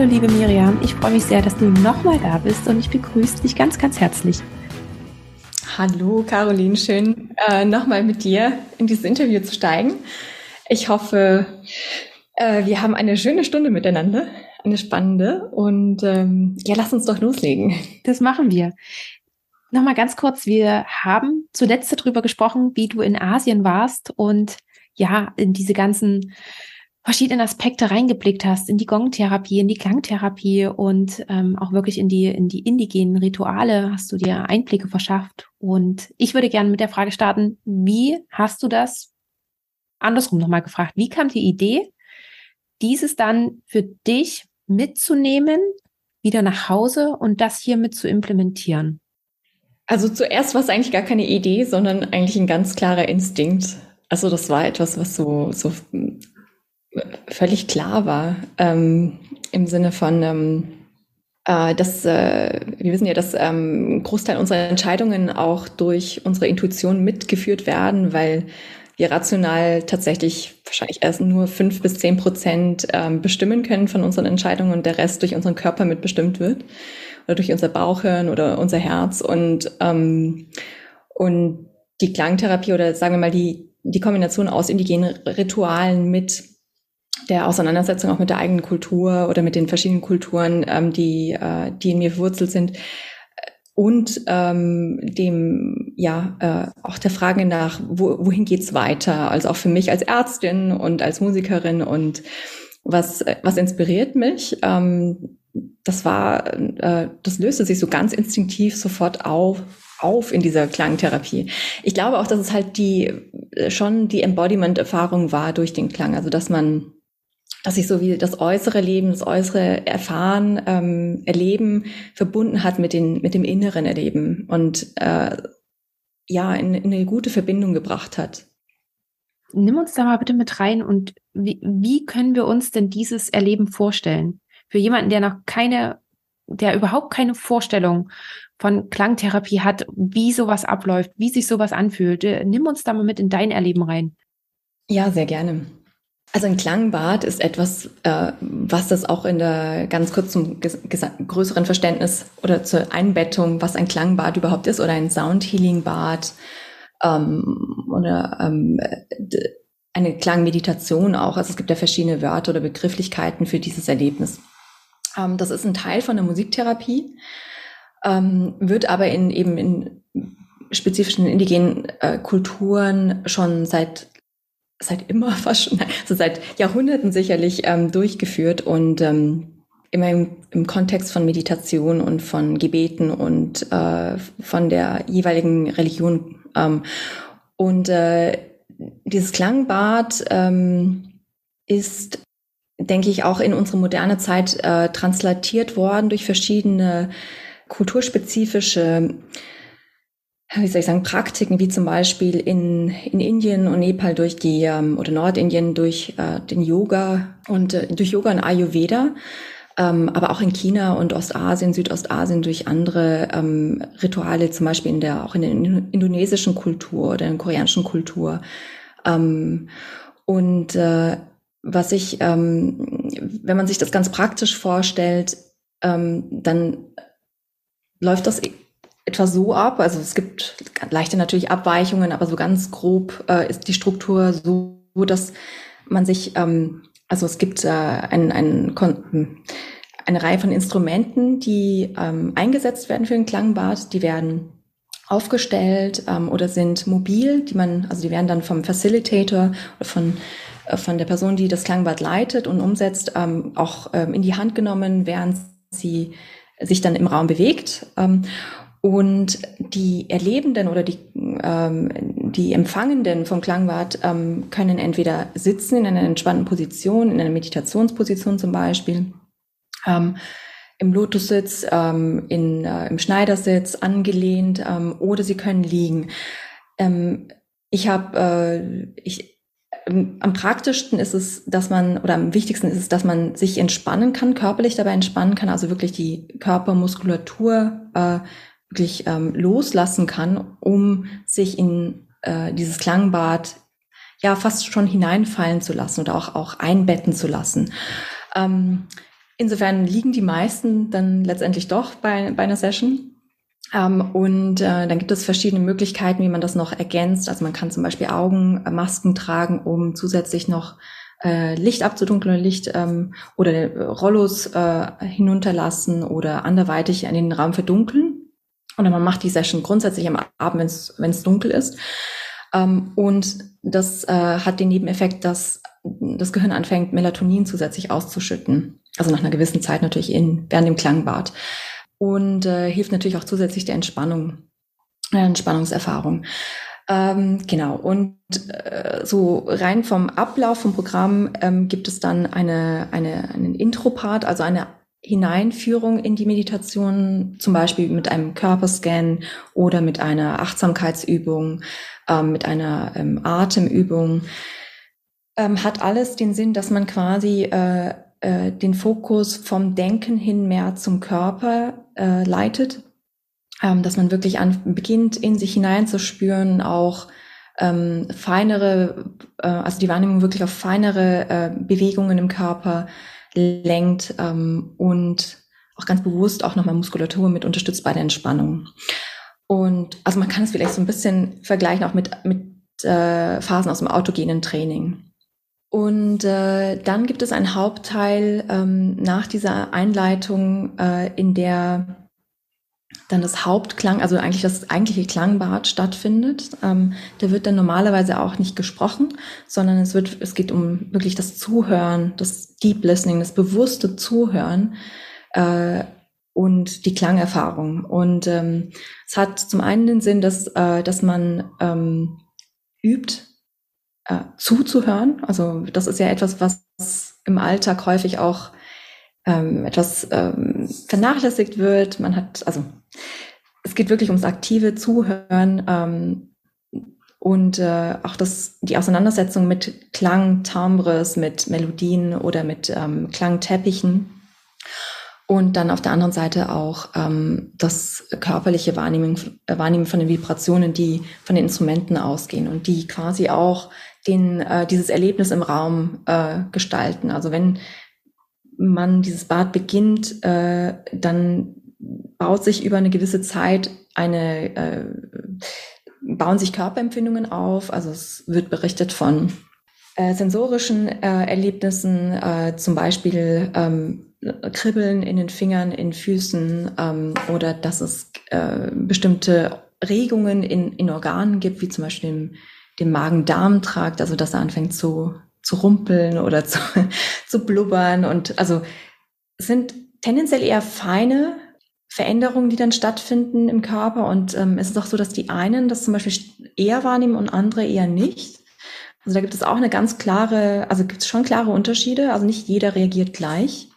Hallo liebe Miriam, ich freue mich sehr, dass du nochmal da bist und ich begrüße dich ganz, ganz herzlich. Hallo Caroline, schön äh, nochmal mit dir in dieses Interview zu steigen. Ich hoffe, äh, wir haben eine schöne Stunde miteinander, eine spannende und ähm, ja, lass uns doch loslegen. Das machen wir. Nochmal ganz kurz, wir haben zuletzt darüber gesprochen, wie du in Asien warst und ja, in diese ganzen verschiedenen Aspekte reingeblickt hast, in die Gong-Therapie, in die Klangtherapie und ähm, auch wirklich in die, in die indigenen Rituale hast du dir Einblicke verschafft. Und ich würde gerne mit der Frage starten, wie hast du das andersrum nochmal gefragt? Wie kam die Idee, dieses dann für dich mitzunehmen, wieder nach Hause und das hier mit zu implementieren? Also zuerst war es eigentlich gar keine Idee, sondern eigentlich ein ganz klarer Instinkt. Also das war etwas, was so, so völlig klar war, ähm, im Sinne von, ähm, äh, dass äh, wir wissen ja, dass ähm, ein Großteil unserer Entscheidungen auch durch unsere Intuition mitgeführt werden, weil wir rational tatsächlich wahrscheinlich erst nur fünf bis zehn Prozent ähm, bestimmen können von unseren Entscheidungen und der Rest durch unseren Körper mitbestimmt wird oder durch unser Bauchhirn oder unser Herz. Und ähm, und die Klangtherapie oder sagen wir mal die die Kombination aus indigenen Ritualen mit der Auseinandersetzung auch mit der eigenen Kultur oder mit den verschiedenen Kulturen, ähm, die, äh, die in mir verwurzelt sind und ähm, dem ja äh, auch der Frage nach, wo, wohin geht's weiter? Also auch für mich als Ärztin und als Musikerin und was was inspiriert mich? Ähm, das war, äh, das löste sich so ganz instinktiv sofort auf auf in dieser Klangtherapie. Ich glaube auch, dass es halt die schon die Embodiment-Erfahrung war durch den Klang, also dass man dass sich so wie das äußere Leben, das äußere Erfahren, ähm, Erleben verbunden hat mit, den, mit dem inneren Erleben und äh, ja, in, in eine gute Verbindung gebracht hat. Nimm uns da mal bitte mit rein und wie, wie können wir uns denn dieses Erleben vorstellen? Für jemanden, der noch keine, der überhaupt keine Vorstellung von Klangtherapie hat, wie sowas abläuft, wie sich sowas anfühlt. Äh, nimm uns da mal mit in dein Erleben rein. Ja, sehr gerne. Also ein Klangbad ist etwas, äh, was das auch in der ganz kurz zum größeren Verständnis oder zur Einbettung, was ein Klangbad überhaupt ist oder ein Soundhealing-Bad ähm, oder ähm, eine Klangmeditation auch. Also es gibt ja verschiedene Wörter oder Begrifflichkeiten für dieses Erlebnis. Ähm, das ist ein Teil von der Musiktherapie, ähm, wird aber in eben in spezifischen indigenen äh, Kulturen schon seit seit immer fast schon, also seit Jahrhunderten sicherlich ähm, durchgeführt und ähm, immer im, im Kontext von Meditation und von Gebeten und äh, von der jeweiligen Religion. Ähm, und äh, dieses Klangbad ähm, ist, denke ich, auch in unsere moderne Zeit äh, translatiert worden durch verschiedene kulturspezifische wie soll ich sagen, Praktiken, wie zum Beispiel in, in Indien und Nepal durch die, ähm, oder Nordindien durch äh, den Yoga und äh, durch Yoga und Ayurveda, ähm, aber auch in China und Ostasien, Südostasien durch andere ähm, Rituale, zum Beispiel in der, auch in der indonesischen Kultur oder in der koreanischen Kultur. Ähm, und äh, was ich, ähm, wenn man sich das ganz praktisch vorstellt, ähm, dann läuft das etwa so ab. Also es gibt leichte natürlich Abweichungen, aber so ganz grob äh, ist die Struktur so, dass man sich, ähm, also es gibt äh, ein, ein, eine Reihe von Instrumenten, die ähm, eingesetzt werden für den Klangbad. Die werden aufgestellt ähm, oder sind mobil, die man, also die werden dann vom Facilitator oder von äh, von der Person, die das Klangbad leitet und umsetzt, ähm, auch ähm, in die Hand genommen, während sie sich dann im Raum bewegt. Ähm, und die Erlebenden oder die, ähm, die Empfangenden vom Klangbad ähm, können entweder sitzen in einer entspannten Position, in einer Meditationsposition zum Beispiel, ähm, im Lotussitz, ähm, in, äh, im Schneidersitz angelehnt ähm, oder sie können liegen. Ähm, ich habe, äh, ich, ähm, am praktischsten ist es, dass man, oder am wichtigsten ist es, dass man sich entspannen kann, körperlich dabei entspannen kann, also wirklich die Körpermuskulatur äh, wirklich ähm, loslassen kann, um sich in äh, dieses Klangbad ja fast schon hineinfallen zu lassen oder auch, auch einbetten zu lassen. Ähm, insofern liegen die meisten dann letztendlich doch bei, bei einer Session. Ähm, und äh, dann gibt es verschiedene Möglichkeiten, wie man das noch ergänzt. Also man kann zum Beispiel Augenmasken tragen, um zusätzlich noch äh, Licht abzudunkeln, Licht ähm, oder Rollos äh, hinunterlassen oder anderweitig in den Raum verdunkeln. Oder man macht die Session grundsätzlich am Abend, wenn es dunkel ist. Ähm, und das äh, hat den Nebeneffekt, dass das Gehirn anfängt, Melatonin zusätzlich auszuschütten. Also nach einer gewissen Zeit natürlich in, während dem Klangbad und äh, hilft natürlich auch zusätzlich der Entspannung, äh, Entspannungserfahrung. Ähm, genau. Und äh, so rein vom Ablauf vom Programm ähm, gibt es dann eine, eine, einen Intro-Part, also eine Hineinführung in die Meditation, zum Beispiel mit einem Körperscan oder mit einer Achtsamkeitsübung, ähm, mit einer ähm, Atemübung, ähm, hat alles den Sinn, dass man quasi äh, äh, den Fokus vom Denken hin mehr zum Körper äh, leitet, ähm, dass man wirklich an, beginnt, in sich hineinzuspüren, auch ähm, feinere, äh, also die Wahrnehmung wirklich auf feinere äh, Bewegungen im Körper lenkt ähm, und auch ganz bewusst auch nochmal Muskulatur mit unterstützt bei der Entspannung. Und also man kann es vielleicht so ein bisschen vergleichen auch mit, mit äh, Phasen aus dem autogenen Training. Und äh, dann gibt es einen Hauptteil ähm, nach dieser Einleitung, äh, in der dann das Hauptklang, also eigentlich das eigentliche Klangbad stattfindet. Ähm, da wird dann normalerweise auch nicht gesprochen, sondern es wird, es geht um wirklich das Zuhören, das Deep Listening, das bewusste Zuhören äh, und die Klangerfahrung. Und ähm, es hat zum einen den Sinn, dass, äh, dass man ähm, übt, äh, zuzuhören. Also das ist ja etwas, was im Alltag häufig auch ähm, etwas ähm, vernachlässigt wird. Man hat, also es geht wirklich ums aktive Zuhören ähm, und äh, auch das, die Auseinandersetzung mit Klang, Timbres, mit Melodien oder mit ähm, Klangteppichen. Und dann auf der anderen Seite auch ähm, das körperliche Wahrnehmen, äh, Wahrnehmen von den Vibrationen, die von den Instrumenten ausgehen und die quasi auch den, äh, dieses Erlebnis im Raum äh, gestalten. Also wenn man dieses Bad beginnt, äh, dann baut sich über eine gewisse Zeit eine, äh, bauen sich Körperempfindungen auf. Also es wird berichtet von äh, sensorischen äh, Erlebnissen, äh, zum Beispiel ähm, Kribbeln in den Fingern, in Füßen ähm, oder dass es äh, bestimmte Regungen in, in Organen gibt, wie zum Beispiel im dem Magen-Darm-Trakt, also dass er anfängt zu, zu rumpeln oder zu, zu blubbern. Und also sind tendenziell eher feine Veränderungen, die dann stattfinden im Körper. Und ähm, es ist auch so, dass die einen das zum Beispiel eher wahrnehmen und andere eher nicht. Also da gibt es auch eine ganz klare, also gibt es schon klare Unterschiede. Also nicht jeder reagiert gleich.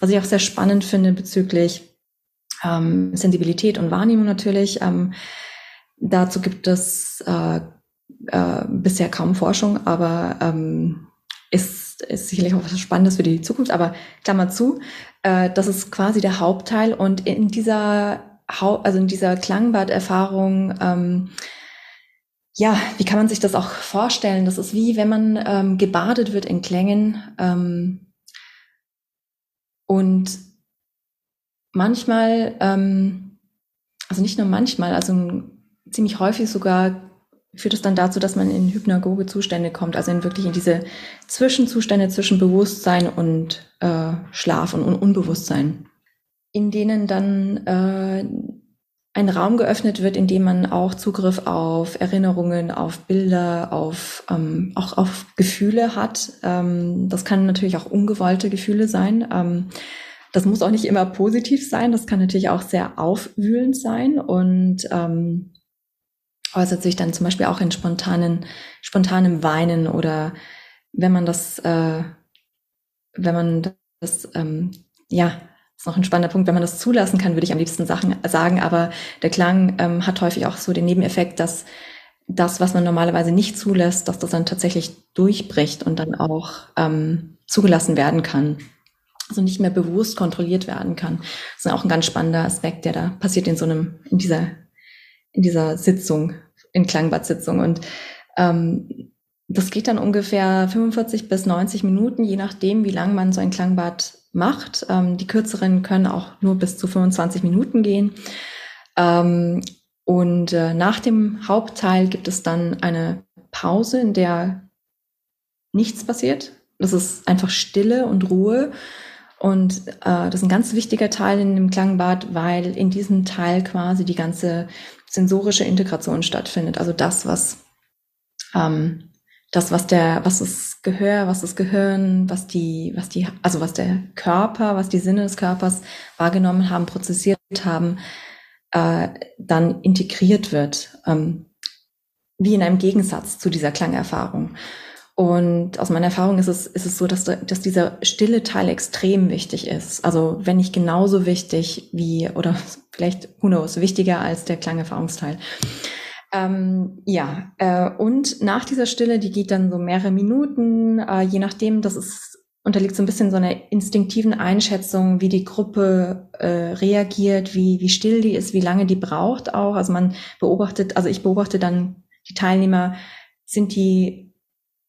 Was ich auch sehr spannend finde bezüglich ähm, Sensibilität und Wahrnehmung natürlich. Ähm, dazu gibt es äh, äh, bisher kaum Forschung, aber ähm, ist, ist sicherlich auch was Spannendes für die Zukunft. Aber Klammer zu, äh, das ist quasi der Hauptteil und in dieser Hau also in dieser Klangbad-Erfahrung, ähm, ja, wie kann man sich das auch vorstellen? Das ist wie wenn man ähm, gebadet wird in Klängen ähm, und manchmal, ähm, also nicht nur manchmal, also ziemlich häufig sogar führt es dann dazu, dass man in hypnagoge Zustände kommt, also in wirklich in diese Zwischenzustände zwischen Bewusstsein und äh, Schlaf und Un Unbewusstsein, in denen dann äh, ein Raum geöffnet wird, in dem man auch Zugriff auf Erinnerungen, auf Bilder, auf ähm, auch auf Gefühle hat. Ähm, das kann natürlich auch ungewollte Gefühle sein. Ähm, das muss auch nicht immer positiv sein. Das kann natürlich auch sehr aufwühlend sein und ähm, äußert sich dann zum Beispiel auch in spontanen, spontanem Weinen oder wenn man das, äh, wenn man das, ähm, ja, ist noch ein spannender Punkt, wenn man das zulassen kann, würde ich am liebsten Sachen sagen, aber der Klang ähm, hat häufig auch so den Nebeneffekt, dass das, was man normalerweise nicht zulässt, dass das dann tatsächlich durchbricht und dann auch ähm, zugelassen werden kann. Also nicht mehr bewusst kontrolliert werden kann. Das ist auch ein ganz spannender Aspekt, der da passiert in so einem, in dieser in dieser Sitzung, in Klangbad-Sitzung. Und ähm, das geht dann ungefähr 45 bis 90 Minuten, je nachdem, wie lang man so ein Klangbad macht. Ähm, die kürzeren können auch nur bis zu 25 Minuten gehen. Ähm, und äh, nach dem Hauptteil gibt es dann eine Pause, in der nichts passiert. Das ist einfach Stille und Ruhe. Und äh, das ist ein ganz wichtiger Teil in dem Klangbad, weil in diesem Teil quasi die ganze sensorische Integration stattfindet. Also das, was ähm, das, was der, was das Gehör, was das Gehirn, was die, was die, also was der Körper, was die Sinne des Körpers wahrgenommen haben, prozessiert haben, äh, dann integriert wird, ähm, wie in einem Gegensatz zu dieser Klangerfahrung. Und aus meiner Erfahrung ist es, ist es so, dass, dass dieser stille Teil extrem wichtig ist. Also wenn nicht genauso wichtig wie, oder vielleicht, who knows, wichtiger als der Klangerfahrungsteil. Ähm, ja, äh, und nach dieser Stille, die geht dann so mehrere Minuten, äh, je nachdem, das ist, unterliegt so ein bisschen so einer instinktiven Einschätzung, wie die Gruppe äh, reagiert, wie, wie still die ist, wie lange die braucht auch. Also man beobachtet, also ich beobachte dann die Teilnehmer, sind die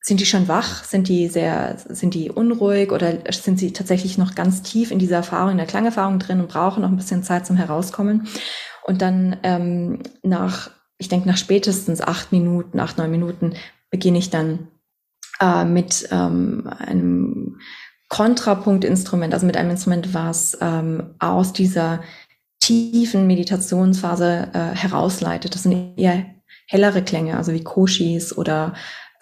sind die schon wach? Sind die sehr, sind die unruhig oder sind sie tatsächlich noch ganz tief in dieser Erfahrung, in der Klangerfahrung drin und brauchen noch ein bisschen Zeit zum Herauskommen? Und dann ähm, nach ich denke, nach spätestens acht Minuten, acht, neun Minuten beginne ich dann äh, mit ähm, einem Kontrapunktinstrument, also mit einem Instrument, was ähm, aus dieser tiefen Meditationsphase äh, herausleitet. Das sind eher hellere Klänge, also wie Koshis oder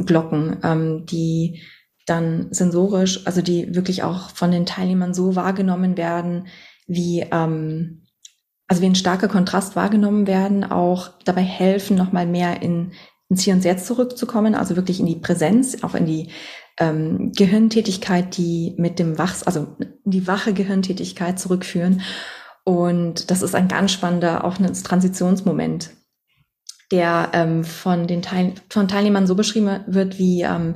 Glocken, ähm, die dann sensorisch, also die wirklich auch von den Teilnehmern so wahrgenommen werden, wie ähm, also wie ein starker Kontrast wahrgenommen werden, auch dabei helfen, nochmal mehr in, ins Hier und Jetzt zurückzukommen, also wirklich in die Präsenz, auch in die ähm, Gehirntätigkeit, die mit dem Wachs, also die wache Gehirntätigkeit zurückführen. Und das ist ein ganz spannender, auch ein Transitionsmoment, der ähm, von den Teil von Teilnehmern so beschrieben wird wie ähm,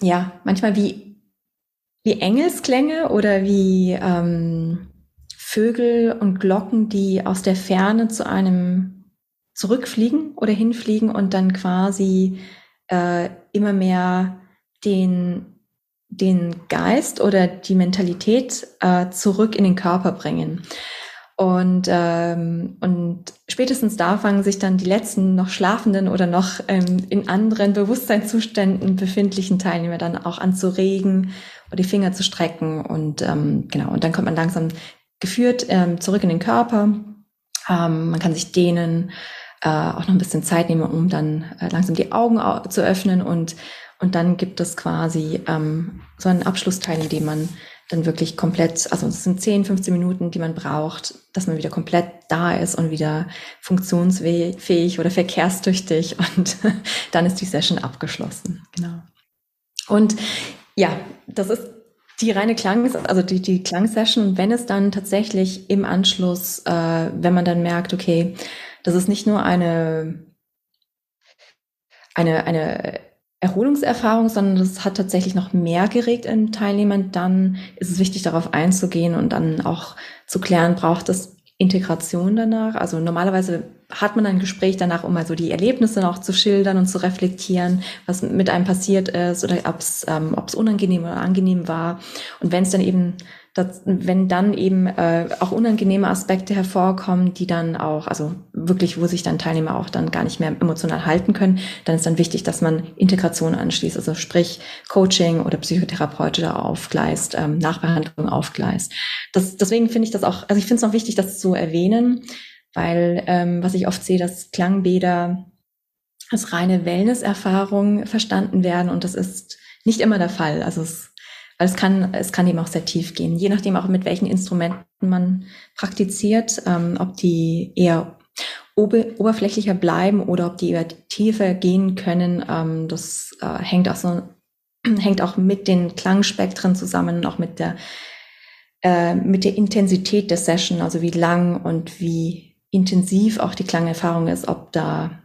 ja manchmal wie wie Engelsklänge oder wie ähm, Vögel und Glocken, die aus der Ferne zu einem zurückfliegen oder hinfliegen und dann quasi äh, immer mehr den, den Geist oder die Mentalität äh, zurück in den Körper bringen. Und, ähm, und spätestens da fangen sich dann die letzten noch schlafenden oder noch ähm, in anderen Bewusstseinszuständen befindlichen Teilnehmer dann auch an zu regen oder die Finger zu strecken. Und ähm, genau, und dann kommt man langsam geführt ähm, zurück in den Körper. Ähm, man kann sich dehnen, äh, auch noch ein bisschen Zeit nehmen, um dann äh, langsam die Augen zu öffnen und und dann gibt es quasi ähm, so einen Abschlussteil, in dem man dann wirklich komplett, also es sind 10, 15 Minuten, die man braucht, dass man wieder komplett da ist und wieder funktionsfähig oder verkehrstüchtig und dann ist die Session abgeschlossen. Genau. Und ja, das ist die reine Klang, also die, die Klangsession, wenn es dann tatsächlich im Anschluss, äh, wenn man dann merkt, okay, das ist nicht nur eine, eine, eine Erholungserfahrung, sondern das hat tatsächlich noch mehr geregt in Teilnehmern, dann ist es wichtig, darauf einzugehen und dann auch zu klären, braucht es Integration danach? Also normalerweise hat man ein Gespräch danach, um mal so die Erlebnisse noch zu schildern und zu reflektieren, was mit einem passiert ist oder ob es ähm, ob's unangenehm oder angenehm war. Und wenn es dann eben dass, wenn dann eben äh, auch unangenehme Aspekte hervorkommen, die dann auch, also wirklich, wo sich dann Teilnehmer auch dann gar nicht mehr emotional halten können, dann ist dann wichtig, dass man Integration anschließt, also sprich Coaching oder Psychotherapeute da aufgleist, ähm, Nachbehandlung aufgleist. Das, deswegen finde ich das auch, also ich finde es noch wichtig, das zu erwähnen, weil ähm, was ich oft sehe, dass Klangbäder als reine Wellness-Erfahrung verstanden werden und das ist nicht immer der Fall. Also es weil es kann, es kann eben auch sehr tief gehen, je nachdem auch mit welchen Instrumenten man praktiziert, ähm, ob die eher oberflächlicher bleiben oder ob die eher tiefer gehen können. Ähm, das äh, hängt auch so, hängt auch mit den Klangspektren zusammen und auch mit der, äh, mit der Intensität der Session, also wie lang und wie intensiv auch die Klangerfahrung ist, ob da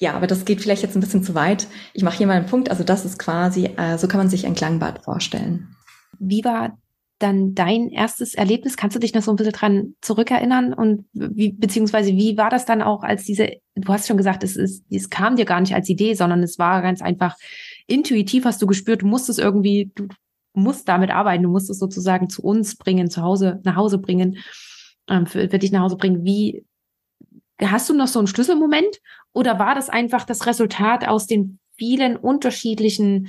ja, aber das geht vielleicht jetzt ein bisschen zu weit. Ich mache hier mal einen Punkt. Also das ist quasi, äh, so kann man sich ein Klangbad vorstellen. Wie war dann dein erstes Erlebnis? Kannst du dich noch so ein bisschen dran zurückerinnern? Und wie, beziehungsweise wie war das dann auch als diese, du hast schon gesagt, es ist, es kam dir gar nicht als Idee, sondern es war ganz einfach intuitiv, hast du gespürt, du musstest irgendwie, du musst damit arbeiten, du musst es sozusagen zu uns bringen, zu Hause, nach Hause bringen, ähm, für, für dich nach Hause bringen. Wie hast du noch so einen Schlüsselmoment oder war das einfach das Resultat aus den vielen unterschiedlichen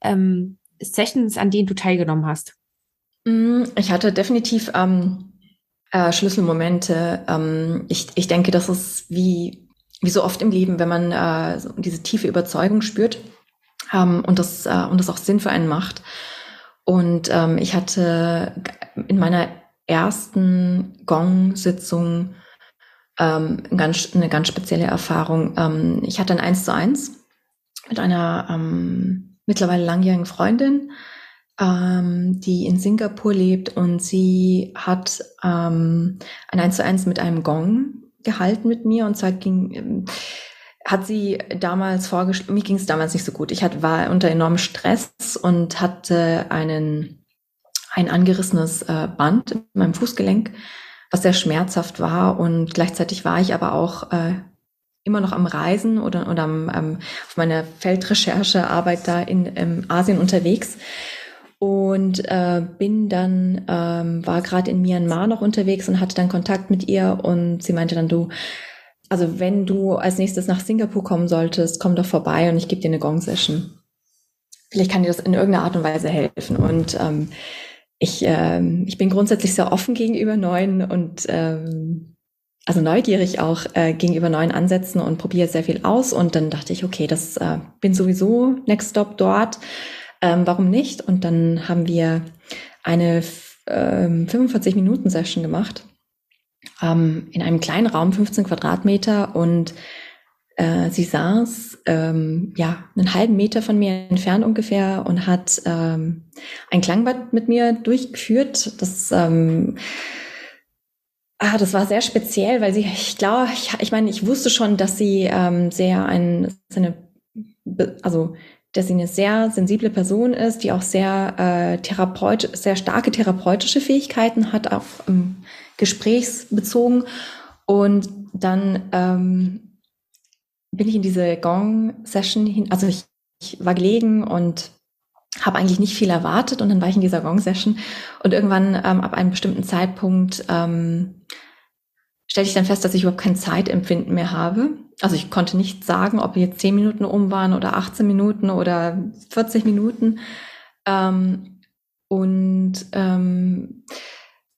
ähm, Sessions, an denen du teilgenommen hast? Mm, ich hatte definitiv ähm, äh, Schlüsselmomente. Ähm, ich, ich denke, das ist wie, wie so oft im Leben, wenn man äh, so diese tiefe Überzeugung spürt ähm, und, das, äh, und das auch Sinn für einen macht. Und ähm, ich hatte in meiner ersten Gong-Sitzung ähm, ganz, eine ganz spezielle Erfahrung. Ähm, ich hatte ein Eins zu eins mit einer ähm, mittlerweile langjährigen Freundin, ähm, die in Singapur lebt und sie hat ähm, ein Eins zu eins mit einem Gong gehalten mit mir und zwar ging ähm, hat sie damals vorgeschlagen, mir ging es damals nicht so gut. Ich hatte, war unter enormem Stress und hatte einen, ein angerissenes äh, Band in meinem Fußgelenk, was sehr schmerzhaft war und gleichzeitig war ich aber auch äh, immer noch am Reisen oder, oder am, ähm, auf meiner Feldrecherchearbeit da in ähm, Asien unterwegs und äh, bin dann ähm, war gerade in Myanmar noch unterwegs und hatte dann Kontakt mit ihr und sie meinte dann du also wenn du als nächstes nach Singapur kommen solltest, komm doch vorbei und ich gebe dir eine Gong-Session. Vielleicht kann dir das in irgendeiner Art und Weise helfen. Und ähm, ich, ähm, ich bin grundsätzlich sehr offen gegenüber neuen und ähm, also neugierig auch äh, gegenüber neuen Ansätzen und probiere sehr viel aus. Und dann dachte ich, okay, das äh, bin sowieso Next Stop dort. Ähm, warum nicht? Und dann haben wir eine ähm, 45 Minuten Session gemacht ähm, in einem kleinen Raum, 15 Quadratmeter und äh, sie saß ähm, ja einen halben Meter von mir entfernt ungefähr und hat ähm, ein Klangbad mit mir durchgeführt. Das ähm, Ah, das war sehr speziell, weil sie, ich glaube, ich, ich meine, ich wusste schon, dass sie ähm, sehr ein, eine, also, dass sie eine sehr sensible Person ist, die auch sehr äh, therapeut, sehr starke therapeutische Fähigkeiten hat, auch ähm, gesprächsbezogen. Und dann ähm, bin ich in diese Gong-Session hin, also ich, ich war gelegen und habe eigentlich nicht viel erwartet und dann war ich in dieser Gong-Session und irgendwann ähm, ab einem bestimmten Zeitpunkt ähm, stellte ich dann fest, dass ich überhaupt kein Zeitempfinden mehr habe. Also ich konnte nicht sagen, ob jetzt 10 Minuten um waren oder 18 Minuten oder 40 Minuten. Ähm, und ähm,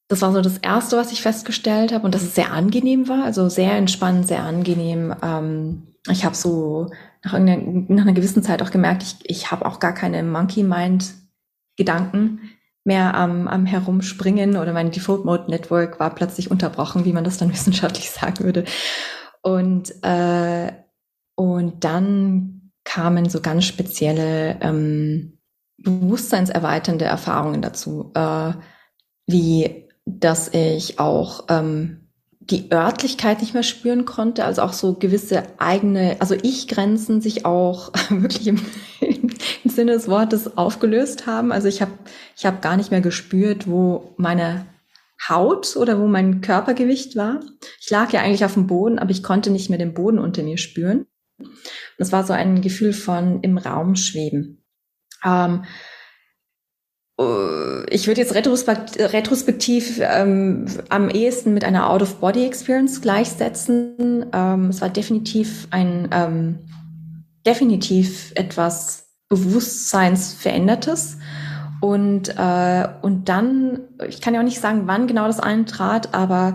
das war so das Erste, was ich festgestellt habe und dass es sehr angenehm war, also sehr entspannend, sehr angenehm. Ähm, ich habe so nach, einer, nach einer gewissen Zeit auch gemerkt, ich, ich habe auch gar keine Monkey Mind Gedanken mehr am, am Herumspringen oder mein Default Mode Network war plötzlich unterbrochen, wie man das dann wissenschaftlich sagen würde. Und, äh, und dann kamen so ganz spezielle ähm, bewusstseinserweiternde Erfahrungen dazu, äh, wie dass ich auch ähm, die Örtlichkeit nicht mehr spüren konnte, also auch so gewisse eigene, also Ich-Grenzen sich auch wirklich im, im, Sinne des Wortes aufgelöst haben. Also ich habe ich hab gar nicht mehr gespürt, wo meine Haut oder wo mein Körpergewicht war. Ich lag ja eigentlich auf dem Boden, aber ich konnte nicht mehr den Boden unter mir spüren. Das war so ein Gefühl von im Raum schweben. Ähm, äh, ich würde jetzt retrospektiv ähm, am ehesten mit einer Out-of-Body-Experience gleichsetzen. Ähm, es war definitiv ein ähm, definitiv etwas Bewusstseinsverändertes. Und, äh, und dann, ich kann ja auch nicht sagen, wann genau das eintrat, aber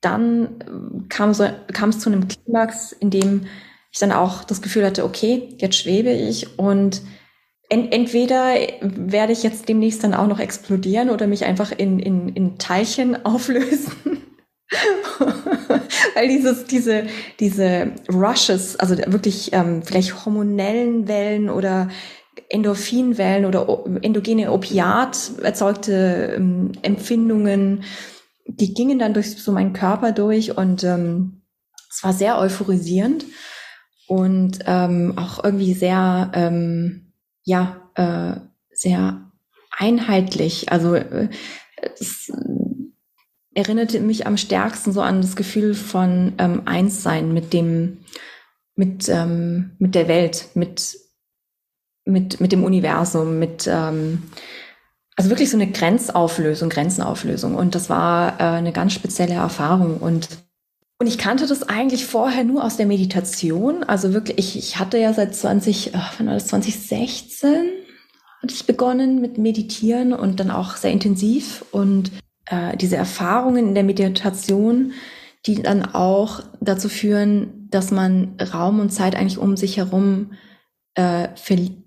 dann kam, so, kam es zu einem Klimax, in dem ich dann auch das Gefühl hatte, okay, jetzt schwebe ich und entweder werde ich jetzt demnächst dann auch noch explodieren oder mich einfach in, in, in Teilchen auflösen. Weil dieses, diese, diese Rushes, also wirklich ähm, vielleicht hormonellen Wellen oder Endorphinwellen oder endogene Opiat erzeugte ähm, Empfindungen, die gingen dann durch so meinen Körper durch und ähm, es war sehr euphorisierend und ähm, auch irgendwie sehr ähm, ja äh, sehr einheitlich. Also äh, es erinnerte mich am stärksten so an das Gefühl von ähm, Einssein mit dem, mit, ähm, mit der Welt, mit, mit, mit dem Universum, mit, ähm, also wirklich so eine Grenzauflösung, Grenzenauflösung. Und das war äh, eine ganz spezielle Erfahrung. Und, und ich kannte das eigentlich vorher nur aus der Meditation. Also wirklich, ich, ich hatte ja seit 20, ach, wann war das, 2016 hatte ich begonnen mit Meditieren und dann auch sehr intensiv. Und äh, diese Erfahrungen in der Meditation, die dann auch dazu führen, dass man Raum und Zeit eigentlich um sich herum äh,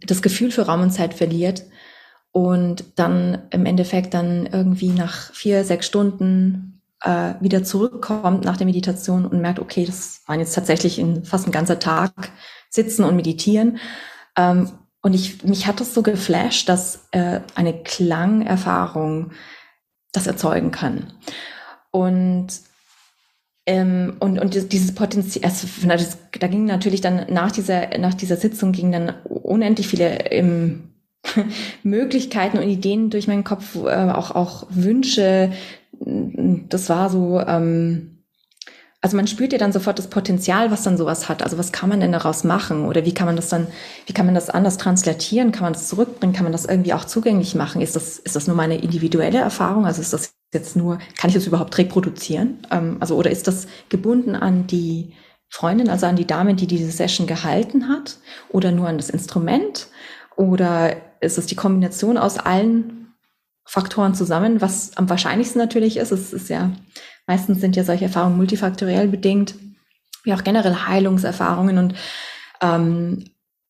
das Gefühl für Raum und Zeit verliert und dann im Endeffekt dann irgendwie nach vier, sechs Stunden äh, wieder zurückkommt nach der Meditation und merkt, okay, das waren jetzt tatsächlich in fast ein ganzer Tag sitzen und meditieren. Ähm, und ich, mich hat das so geflasht, dass äh, eine Klangerfahrung das erzeugen kann. Und ähm, und, und dieses Potenzial, also, da ging natürlich dann nach dieser, nach dieser Sitzung ging dann unendlich viele ähm, Möglichkeiten und Ideen durch meinen Kopf, äh, auch, auch Wünsche. Das war so, ähm, also man spürt ja dann sofort das Potenzial, was dann sowas hat. Also was kann man denn daraus machen? Oder wie kann man das dann, wie kann man das anders translatieren? Kann man das zurückbringen? Kann man das irgendwie auch zugänglich machen? Ist das, ist das nur meine individuelle Erfahrung? Also ist das jetzt nur, kann ich das überhaupt reproduzieren? Ähm, also, oder ist das gebunden an die Freundin, also an die Dame, die diese Session gehalten hat? Oder nur an das Instrument? Oder ist es die Kombination aus allen Faktoren zusammen, was am wahrscheinlichsten natürlich ist. Es ist ja, meistens sind ja solche Erfahrungen multifaktoriell bedingt, wie auch generell Heilungserfahrungen und ähm,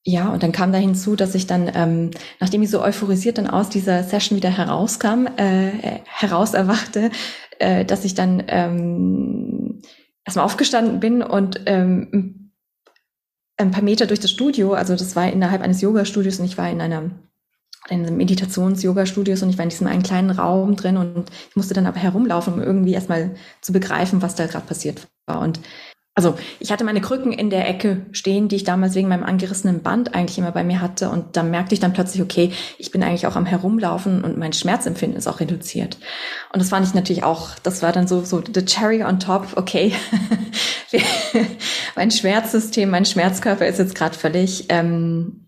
ja, und dann kam da hinzu, dass ich dann, ähm, nachdem ich so euphorisiert dann aus dieser Session wieder herauskam, äh, heraus erwachte, äh, dass ich dann ähm, erstmal aufgestanden bin und ähm, ein paar Meter durch das Studio, also das war innerhalb eines Yoga-Studios und ich war in einer in Meditations-Yoga-Studios und ich war in diesem einen kleinen Raum drin und ich musste dann aber herumlaufen, um irgendwie erstmal zu begreifen, was da gerade passiert war. Und also ich hatte meine Krücken in der Ecke stehen, die ich damals wegen meinem angerissenen Band eigentlich immer bei mir hatte. Und da merkte ich dann plötzlich, okay, ich bin eigentlich auch am Herumlaufen und mein Schmerzempfinden ist auch reduziert. Und das fand ich natürlich auch, das war dann so, so the cherry on top, okay. mein Schmerzsystem, mein Schmerzkörper ist jetzt gerade völlig ähm,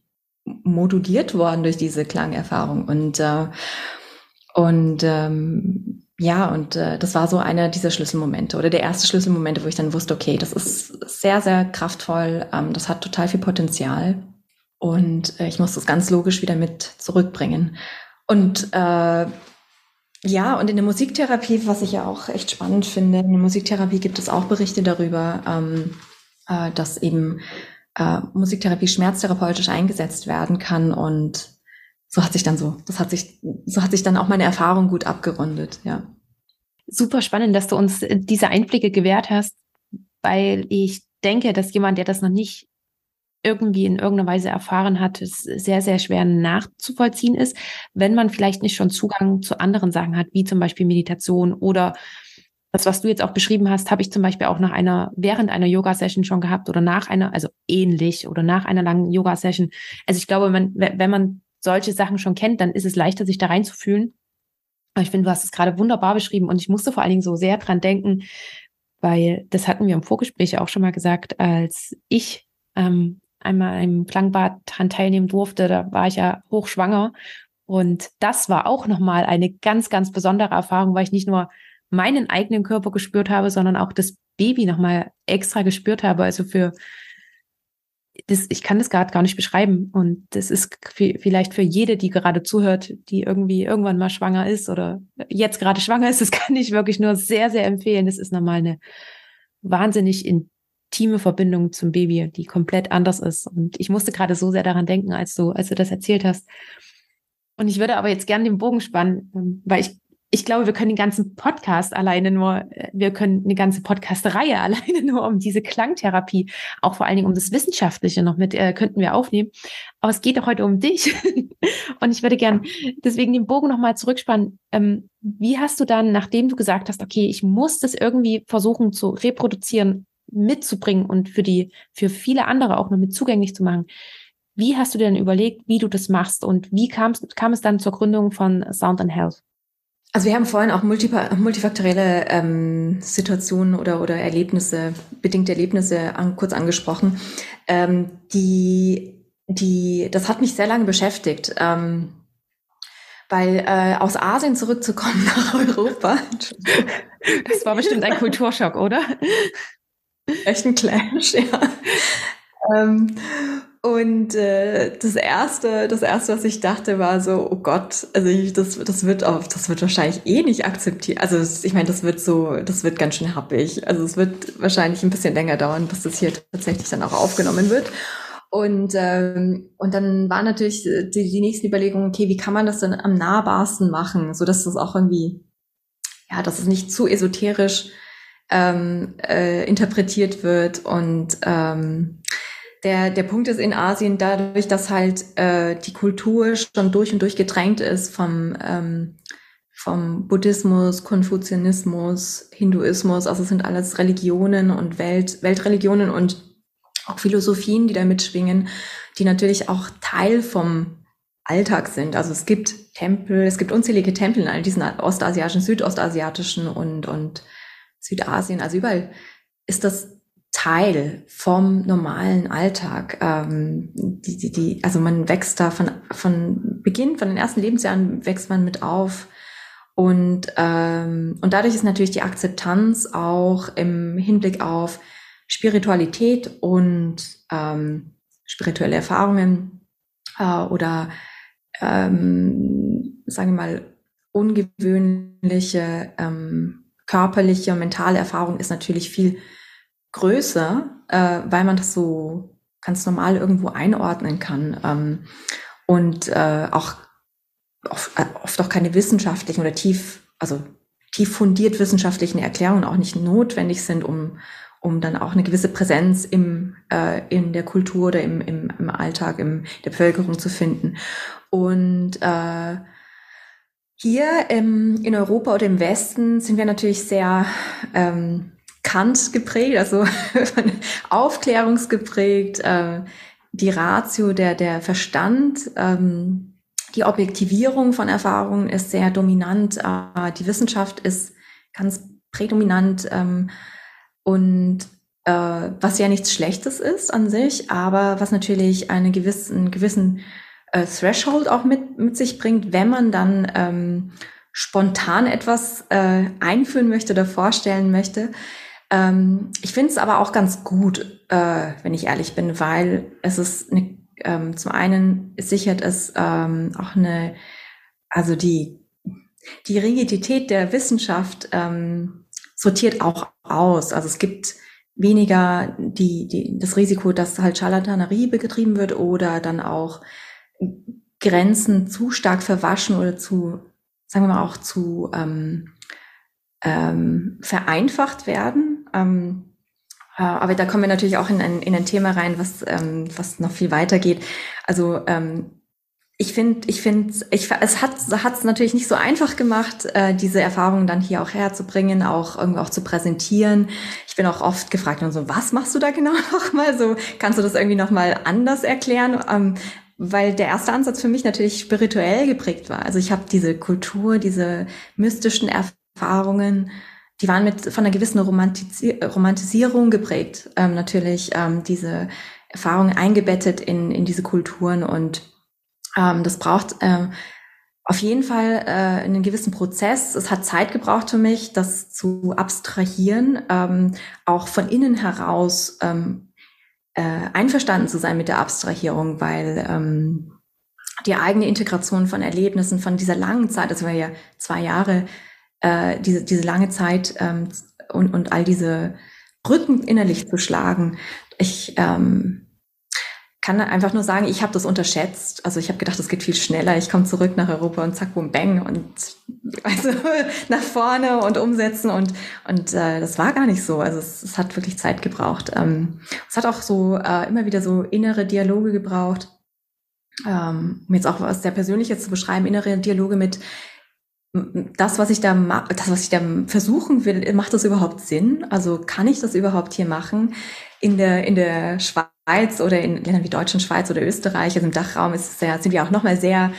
moduliert worden durch diese Klangerfahrung. Und, äh, und ähm, ja, und äh, das war so einer dieser Schlüsselmomente oder der erste Schlüsselmomente, wo ich dann wusste, okay, das ist sehr, sehr kraftvoll, ähm, das hat total viel Potenzial und äh, ich muss das ganz logisch wieder mit zurückbringen. Und äh, ja, und in der Musiktherapie, was ich ja auch echt spannend finde, in der Musiktherapie gibt es auch Berichte darüber, ähm, äh, dass eben äh, Musiktherapie schmerztherapeutisch eingesetzt werden kann und so hat sich dann so, das hat sich, so hat sich dann auch meine Erfahrung gut abgerundet, ja. Super spannend, dass du uns diese Einblicke gewährt hast, weil ich denke, dass jemand, der das noch nicht irgendwie in irgendeiner Weise erfahren hat, es sehr, sehr schwer nachzuvollziehen ist, wenn man vielleicht nicht schon Zugang zu anderen Sachen hat, wie zum Beispiel Meditation oder das, was du jetzt auch beschrieben hast, habe ich zum Beispiel auch nach einer, während einer Yoga-Session schon gehabt oder nach einer, also ähnlich oder nach einer langen Yoga-Session. Also ich glaube, man, wenn man solche Sachen schon kennt, dann ist es leichter, sich da reinzufühlen. Aber ich finde, du hast es gerade wunderbar beschrieben und ich musste vor allen Dingen so sehr dran denken, weil das hatten wir im Vorgespräch auch schon mal gesagt, als ich ähm, einmal im Klangbad dran teilnehmen durfte, da war ich ja hochschwanger und das war auch nochmal eine ganz, ganz besondere Erfahrung, weil ich nicht nur meinen eigenen Körper gespürt habe, sondern auch das Baby nochmal extra gespürt habe. Also für das, ich kann das gerade gar nicht beschreiben. Und das ist vielleicht für jede, die gerade zuhört, die irgendwie irgendwann mal schwanger ist oder jetzt gerade schwanger ist, das kann ich wirklich nur sehr, sehr empfehlen. Das ist nochmal eine wahnsinnig intime Verbindung zum Baby, die komplett anders ist. Und ich musste gerade so sehr daran denken, als du, als du das erzählt hast. Und ich würde aber jetzt gerne den Bogen spannen, ähm, weil ich ich glaube, wir können den ganzen Podcast alleine nur, wir können eine ganze Podcast-Reihe alleine nur um diese Klangtherapie, auch vor allen Dingen um das Wissenschaftliche noch mit, äh, könnten wir aufnehmen. Aber es geht doch heute um dich. Und ich würde gern deswegen den Bogen nochmal zurückspannen. Ähm, wie hast du dann, nachdem du gesagt hast, okay, ich muss das irgendwie versuchen zu reproduzieren, mitzubringen und für die, für viele andere auch noch mit zugänglich zu machen, wie hast du denn überlegt, wie du das machst und wie kam es dann zur Gründung von Sound and Health? Also wir haben vorhin auch multifaktorielle ähm, Situationen oder, oder Erlebnisse, bedingte Erlebnisse an, kurz angesprochen. Ähm, die, die, das hat mich sehr lange beschäftigt. Ähm, weil äh, aus Asien zurückzukommen nach Europa. Das war bestimmt ein Kulturschock, oder? Echt ein Clash, ja. Ähm, und äh, das erste, das erste, was ich dachte, war so, oh Gott, also ich, das, das wird auf, das wird wahrscheinlich eh nicht akzeptiert. Also ich meine, das wird so, das wird ganz schön happig. Also es wird wahrscheinlich ein bisschen länger dauern, bis das hier tatsächlich dann auch aufgenommen wird. Und ähm, und dann war natürlich die, die nächste Überlegung, okay, wie kann man das denn am nahbarsten machen, so dass das auch irgendwie, ja, dass es nicht zu esoterisch ähm, äh, interpretiert wird und ähm, der, der Punkt ist in Asien dadurch, dass halt äh, die Kultur schon durch und durch gedrängt ist vom, ähm, vom Buddhismus, Konfuzianismus, Hinduismus, also es sind alles Religionen und Welt, Weltreligionen und auch Philosophien, die da mitschwingen, die natürlich auch Teil vom Alltag sind. Also es gibt Tempel, es gibt unzählige Tempel in all diesen ostasiatischen, südostasiatischen und, und Südasien, also überall ist das Teil vom normalen Alltag. Ähm, die, die, die, also man wächst da von, von Beginn, von den ersten Lebensjahren wächst man mit auf. Und, ähm, und dadurch ist natürlich die Akzeptanz auch im Hinblick auf Spiritualität und ähm, spirituelle Erfahrungen äh, oder ähm, sagen wir mal ungewöhnliche ähm, körperliche und mentale Erfahrung ist natürlich viel größer, äh, weil man das so ganz normal irgendwo einordnen kann ähm, und äh, auch oft, äh, oft auch keine wissenschaftlichen oder tief, also tief fundiert wissenschaftlichen Erklärungen auch nicht notwendig sind, um um dann auch eine gewisse Präsenz im, äh, in der Kultur oder im, im, im Alltag, im, der Bevölkerung zu finden. Und äh, hier im, in Europa oder im Westen sind wir natürlich sehr ähm, Kant geprägt, also aufklärungsgeprägt, äh, die Ratio, der, der Verstand, ähm, die Objektivierung von Erfahrungen ist sehr dominant, äh, die Wissenschaft ist ganz prädominant ähm, und äh, was ja nichts Schlechtes ist an sich, aber was natürlich einen gewissen, gewissen äh, Threshold auch mit, mit sich bringt, wenn man dann ähm, spontan etwas äh, einführen möchte oder vorstellen möchte, ähm, ich finde es aber auch ganz gut, äh, wenn ich ehrlich bin, weil es ist eine, ähm, zum einen sichert es ähm, auch eine, also die, die Rigidität der Wissenschaft ähm, sortiert auch aus. Also es gibt weniger die, die, das Risiko, dass halt Charlatanerie betrieben wird oder dann auch Grenzen zu stark verwaschen oder zu, sagen wir mal, auch zu ähm, ähm, vereinfacht werden. Ähm, äh, aber da kommen wir natürlich auch in ein, in ein Thema rein, was, ähm, was noch viel weiter geht. Also ähm, ich finde, ich finde, ich, es hat es natürlich nicht so einfach gemacht, äh, diese Erfahrungen dann hier auch herzubringen, auch irgendwie auch zu präsentieren. Ich bin auch oft gefragt und so, was machst du da genau nochmal? So, kannst du das irgendwie nochmal anders erklären? Ähm, weil der erste Ansatz für mich natürlich spirituell geprägt war. Also ich habe diese Kultur, diese mystischen Erfahrungen Erfahrungen, die waren mit von einer gewissen Romantisi Romantisierung geprägt. Ähm, natürlich ähm, diese Erfahrungen eingebettet in, in diese Kulturen und ähm, das braucht ähm, auf jeden Fall äh, einen gewissen Prozess. Es hat Zeit gebraucht für mich, das zu abstrahieren, ähm, auch von innen heraus ähm, äh, einverstanden zu sein mit der Abstrahierung, weil ähm, die eigene Integration von Erlebnissen von dieser langen Zeit, das war ja zwei Jahre, äh, diese, diese lange Zeit ähm, und, und all diese Brücken innerlich zu schlagen. Ich ähm, kann einfach nur sagen, ich habe das unterschätzt. Also ich habe gedacht, es geht viel schneller. Ich komme zurück nach Europa und zack, boom, bang und also nach vorne und umsetzen und und äh, das war gar nicht so. Also es, es hat wirklich Zeit gebraucht. Ähm, es hat auch so äh, immer wieder so innere Dialoge gebraucht. Ähm, um jetzt auch was sehr Persönliches zu beschreiben, innere Dialoge mit das, was ich da das, was ich da versuchen will, macht das überhaupt Sinn? Also kann ich das überhaupt hier machen? In der, in der Schweiz oder in Ländern wie Deutschland, Schweiz oder Österreich, also im Dachraum ist es sehr, sind wir auch nochmal sehr,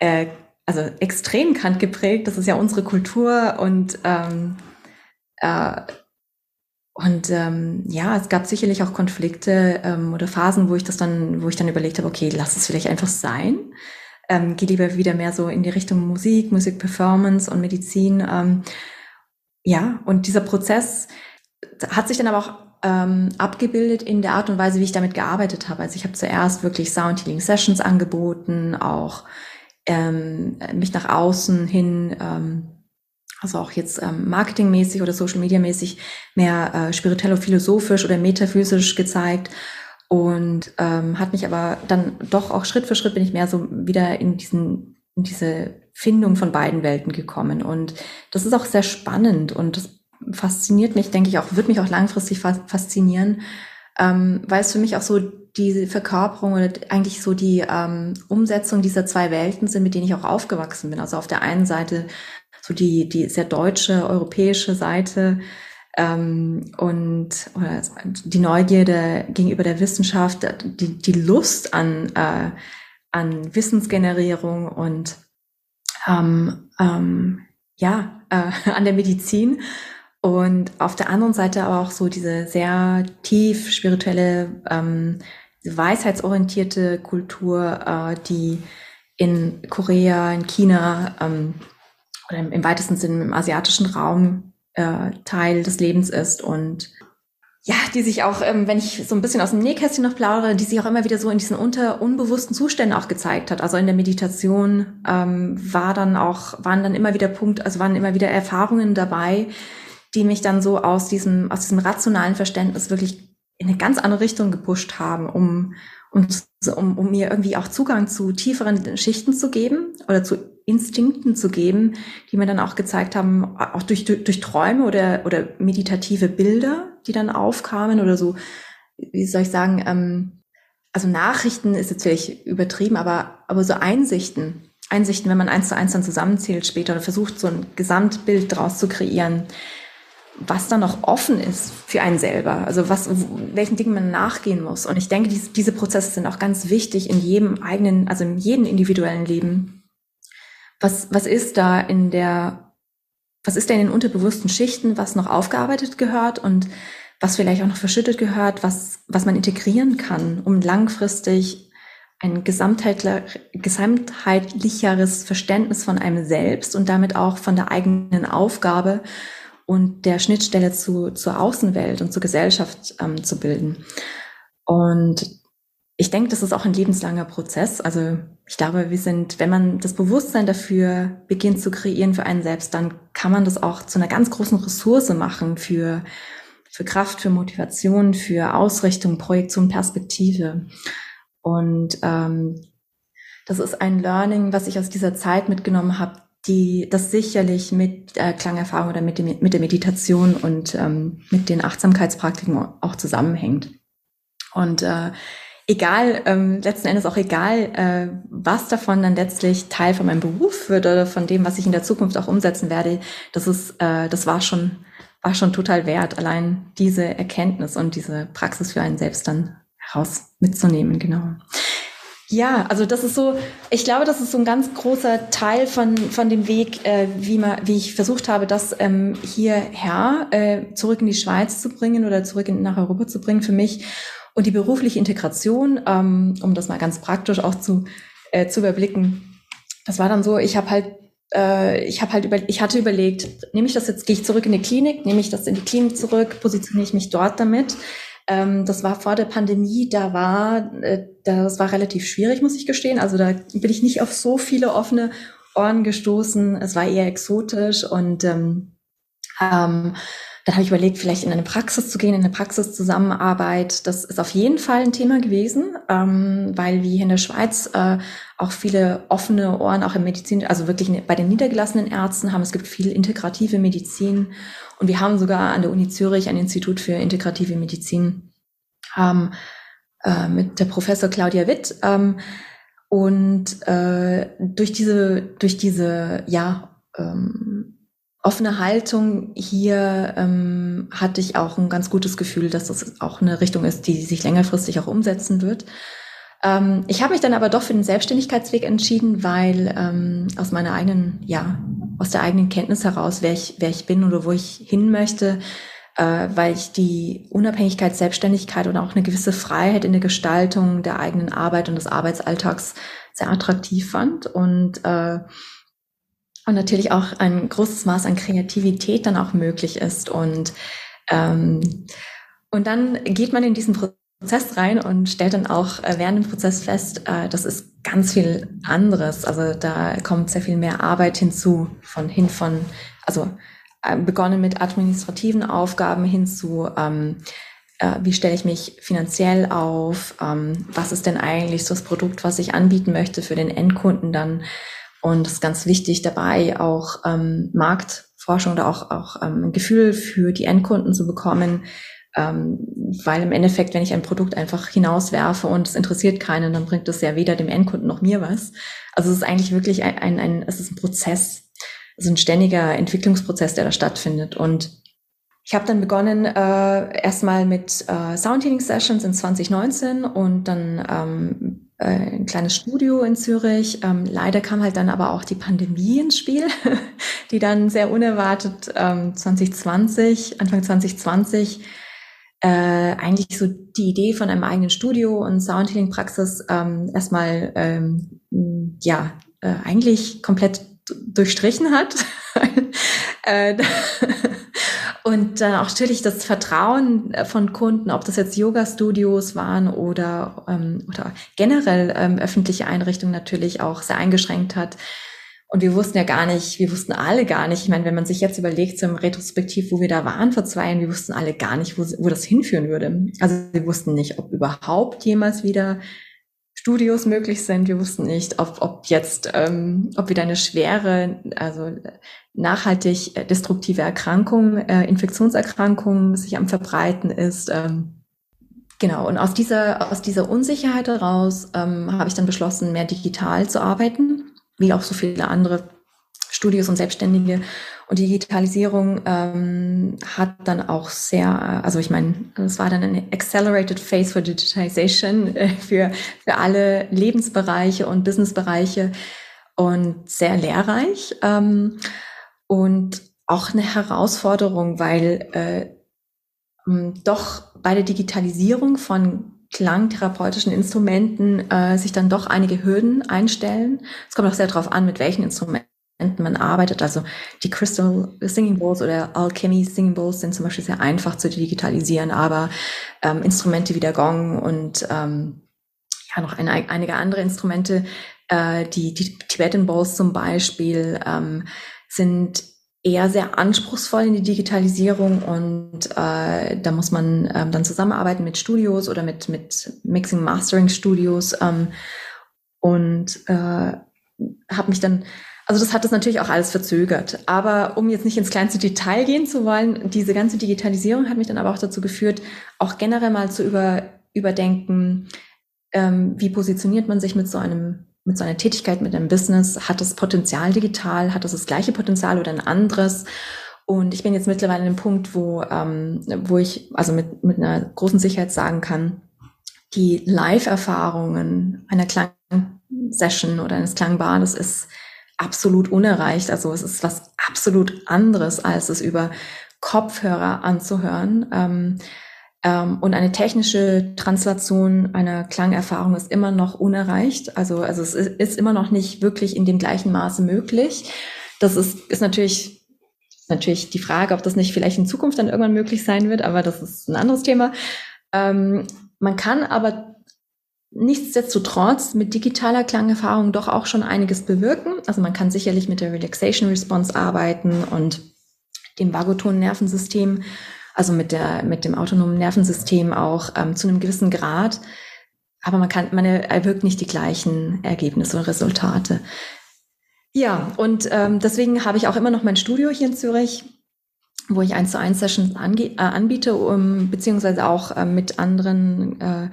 äh, also extrem Kant geprägt. Das ist ja unsere Kultur und, ähm, äh, und ähm, ja, es gab sicherlich auch Konflikte ähm, oder Phasen, wo ich das dann, wo ich dann überlegt habe, okay, lass es vielleicht einfach sein ähm, gehe lieber wieder mehr so in die Richtung Musik, Musik Performance und Medizin. Ähm, ja, und dieser Prozess hat sich dann aber auch ähm, abgebildet in der Art und Weise, wie ich damit gearbeitet habe. Also ich habe zuerst wirklich Sound Healing Sessions angeboten, auch ähm, mich nach außen hin, ähm, also auch jetzt ähm, marketingmäßig oder Social Media mäßig mehr äh, spirituell-philosophisch oder metaphysisch gezeigt und ähm, hat mich aber dann doch auch Schritt für Schritt bin ich mehr so wieder in diesen in diese Findung von beiden Welten gekommen und das ist auch sehr spannend und das fasziniert mich, denke ich auch, wird mich auch langfristig faszinieren, ähm, weil es für mich auch so diese Verkörperung oder eigentlich so die ähm, Umsetzung dieser zwei Welten sind, mit denen ich auch aufgewachsen bin. Also auf der einen Seite so die, die sehr deutsche, europäische Seite, ähm, und oder die Neugierde gegenüber der Wissenschaft, die, die Lust an, äh, an Wissensgenerierung und ähm, ähm, ja, äh, an der Medizin. Und auf der anderen Seite aber auch so diese sehr tief spirituelle, ähm, weisheitsorientierte Kultur, äh, die in Korea, in China ähm, oder im, im weitesten Sinne im asiatischen Raum äh, Teil des Lebens ist und ja, die sich auch, ähm, wenn ich so ein bisschen aus dem Nähkästchen noch plaudere, die sich auch immer wieder so in diesen unter unbewussten Zuständen auch gezeigt hat. Also in der Meditation ähm, war dann auch, waren dann immer wieder Punkt, also waren immer wieder Erfahrungen dabei, die mich dann so aus diesem, aus diesem rationalen Verständnis wirklich in eine ganz andere Richtung gepusht haben, um, um, um, um mir irgendwie auch Zugang zu tieferen Schichten zu geben oder zu Instinkten zu geben, die mir dann auch gezeigt haben, auch durch, durch, durch Träume oder, oder meditative Bilder, die dann aufkamen oder so, wie soll ich sagen, ähm, also Nachrichten ist jetzt vielleicht übertrieben, aber, aber so Einsichten, Einsichten, wenn man eins zu eins dann zusammenzählt später oder versucht, so ein Gesamtbild daraus zu kreieren, was da noch offen ist für einen selber, also was, welchen Dingen man nachgehen muss. Und ich denke, diese, diese Prozesse sind auch ganz wichtig in jedem eigenen, also in jedem individuellen Leben was, was ist da in der, was ist da in den unterbewussten Schichten, was noch aufgearbeitet gehört und was vielleicht auch noch verschüttet gehört, was, was man integrieren kann, um langfristig ein gesamtheitlicheres Verständnis von einem selbst und damit auch von der eigenen Aufgabe und der Schnittstelle zu, zur Außenwelt und zur Gesellschaft ähm, zu bilden. Und ich denke, das ist auch ein lebenslanger Prozess. Also ich glaube, wir sind, wenn man das Bewusstsein dafür beginnt zu kreieren für einen selbst, dann kann man das auch zu einer ganz großen Ressource machen für, für Kraft, für Motivation, für Ausrichtung, Projektion, Perspektive. Und ähm, das ist ein Learning, was ich aus dieser Zeit mitgenommen habe, die das sicherlich mit äh, Klangerfahrung oder mit, dem, mit der Meditation und ähm, mit den Achtsamkeitspraktiken auch zusammenhängt. Und äh, egal, ähm, letzten Endes auch egal, äh, was davon dann letztlich Teil von meinem Beruf wird oder von dem, was ich in der Zukunft auch umsetzen werde, das ist, äh, das war schon, war schon total wert, allein diese Erkenntnis und diese Praxis für einen selbst dann heraus mitzunehmen, genau. Ja, also das ist so, ich glaube, das ist so ein ganz großer Teil von, von dem Weg, äh, wie, man, wie ich versucht habe, das ähm, hierher äh, zurück in die Schweiz zu bringen oder zurück in, nach Europa zu bringen für mich. Und die berufliche Integration, ähm, um das mal ganz praktisch auch zu, äh, zu überblicken, das war dann so, ich habe halt äh, ich habe halt über, ich hatte überlegt, nehme ich das jetzt, gehe ich zurück in die Klinik, nehme ich das in die Klinik zurück, positioniere ich mich dort damit. Ähm, das war vor der Pandemie, da war, äh, das war relativ schwierig, muss ich gestehen. Also da bin ich nicht auf so viele offene Ohren gestoßen. Es war eher exotisch und ähm, ähm, dann habe ich überlegt, vielleicht in eine Praxis zu gehen, in eine Praxiszusammenarbeit. Das ist auf jeden Fall ein Thema gewesen, ähm, weil wie hier in der Schweiz äh, auch viele offene Ohren, auch im Medizin, also wirklich bei den niedergelassenen Ärzten haben. Es gibt viel integrative Medizin und wir haben sogar an der Uni Zürich ein Institut für integrative Medizin ähm, äh, mit der Professor Claudia Witt. Ähm, und äh, durch diese, durch diese, ja, ähm, offene Haltung hier ähm, hatte ich auch ein ganz gutes Gefühl, dass das auch eine Richtung ist, die sich längerfristig auch umsetzen wird. Ähm, ich habe mich dann aber doch für den Selbstständigkeitsweg entschieden, weil ähm, aus meiner eigenen, ja, aus der eigenen Kenntnis heraus, wer ich, wer ich bin oder wo ich hin möchte, äh, weil ich die Unabhängigkeit, Selbstständigkeit und auch eine gewisse Freiheit in der Gestaltung der eigenen Arbeit und des Arbeitsalltags sehr attraktiv fand und äh, und natürlich auch ein großes Maß an Kreativität dann auch möglich ist und ähm, und dann geht man in diesen Prozess rein und stellt dann auch äh, während dem Prozess fest, äh, das ist ganz viel anderes. Also da kommt sehr viel mehr Arbeit hinzu, von hin von, also äh, begonnen mit administrativen Aufgaben hin zu, ähm, äh, wie stelle ich mich finanziell auf, ähm, was ist denn eigentlich so das Produkt, was ich anbieten möchte für den Endkunden dann. Und es ist ganz wichtig dabei auch ähm, Marktforschung oder auch, auch ähm, ein Gefühl für die Endkunden zu bekommen, ähm, weil im Endeffekt, wenn ich ein Produkt einfach hinauswerfe und es interessiert keinen, dann bringt es ja weder dem Endkunden noch mir was. Also es ist eigentlich wirklich ein, ein, ein es ist ein Prozess, es ist ein ständiger Entwicklungsprozess, der da stattfindet. Und ich habe dann begonnen äh, erstmal mit äh, Soundhealing Sessions in 2019 und dann ähm, äh, ein kleines Studio in Zürich. Ähm, leider kam halt dann aber auch die Pandemie ins Spiel, die dann sehr unerwartet ähm, 2020, Anfang 2020 äh, eigentlich so die Idee von einem eigenen Studio und Soundhealing-Praxis ähm, erstmal ähm, ja äh, eigentlich komplett durchstrichen hat. äh, und dann auch natürlich das Vertrauen von Kunden, ob das jetzt Yoga-Studios waren oder, ähm, oder generell ähm, öffentliche Einrichtungen natürlich auch sehr eingeschränkt hat. Und wir wussten ja gar nicht, wir wussten alle gar nicht, ich meine, wenn man sich jetzt überlegt, so im Retrospektiv, wo wir da waren vor zwei Jahren, wir wussten alle gar nicht, wo, wo das hinführen würde. Also wir wussten nicht, ob überhaupt jemals wieder Studios möglich sind. Wir wussten nicht, ob, ob jetzt, ähm, ob wieder eine schwere, also nachhaltig äh, destruktive Erkrankung, äh, Infektionserkrankung sich am Verbreiten ist. Ähm, genau. Und aus dieser, aus dieser Unsicherheit heraus ähm, habe ich dann beschlossen, mehr digital zu arbeiten wie auch so viele andere Studios und Selbstständige. Und Digitalisierung ähm, hat dann auch sehr, also ich meine, es war dann eine Accelerated Phase for Digitization äh, für, für alle Lebensbereiche und Businessbereiche und sehr lehrreich. Ähm, und auch eine Herausforderung, weil äh, doch bei der Digitalisierung von klangtherapeutischen Instrumenten äh, sich dann doch einige Hürden einstellen. Es kommt auch sehr darauf an, mit welchen Instrumenten man arbeitet. Also die Crystal Singing Bowls oder Alchemy Singing Bowls sind zum Beispiel sehr einfach zu digitalisieren, aber ähm, Instrumente wie der Gong und ähm, ja noch eine, einige andere Instrumente, äh, die, die Tibetan Bowls zum Beispiel, ähm, sind eher sehr anspruchsvoll in die Digitalisierung und äh, da muss man ähm, dann zusammenarbeiten mit Studios oder mit, mit Mixing Mastering Studios ähm, und äh, habe mich dann also das hat das natürlich auch alles verzögert. Aber um jetzt nicht ins kleinste Detail gehen zu wollen, diese ganze Digitalisierung hat mich dann aber auch dazu geführt, auch generell mal zu über, überdenken, ähm, wie positioniert man sich mit so einem mit so einer Tätigkeit, mit einem Business, hat das Potenzial digital, hat das das gleiche Potenzial oder ein anderes? Und ich bin jetzt mittlerweile an einem Punkt, wo, ähm, wo ich also mit, mit einer großen Sicherheit sagen kann, die Live-Erfahrungen einer Klangsession oder eines Klangbades ist absolut unerreicht. Also es ist was absolut anderes, als es über Kopfhörer anzuhören. Ähm, und eine technische Translation einer Klangerfahrung ist immer noch unerreicht. Also, also es ist immer noch nicht wirklich in dem gleichen Maße möglich. Das ist, ist natürlich, natürlich die Frage, ob das nicht vielleicht in Zukunft dann irgendwann möglich sein wird, aber das ist ein anderes Thema. Ähm, man kann aber nichtsdestotrotz mit digitaler Klangerfahrung doch auch schon einiges bewirken. Also man kann sicherlich mit der Relaxation Response arbeiten und dem Vagoton-Nervensystem also mit der, mit dem autonomen Nervensystem auch ähm, zu einem gewissen Grad. Aber man kann, man erwirkt nicht die gleichen Ergebnisse oder Resultate. Ja, und ähm, deswegen habe ich auch immer noch mein Studio hier in Zürich, wo ich eins zu eins Sessions äh, anbiete, um, beziehungsweise auch äh, mit anderen äh,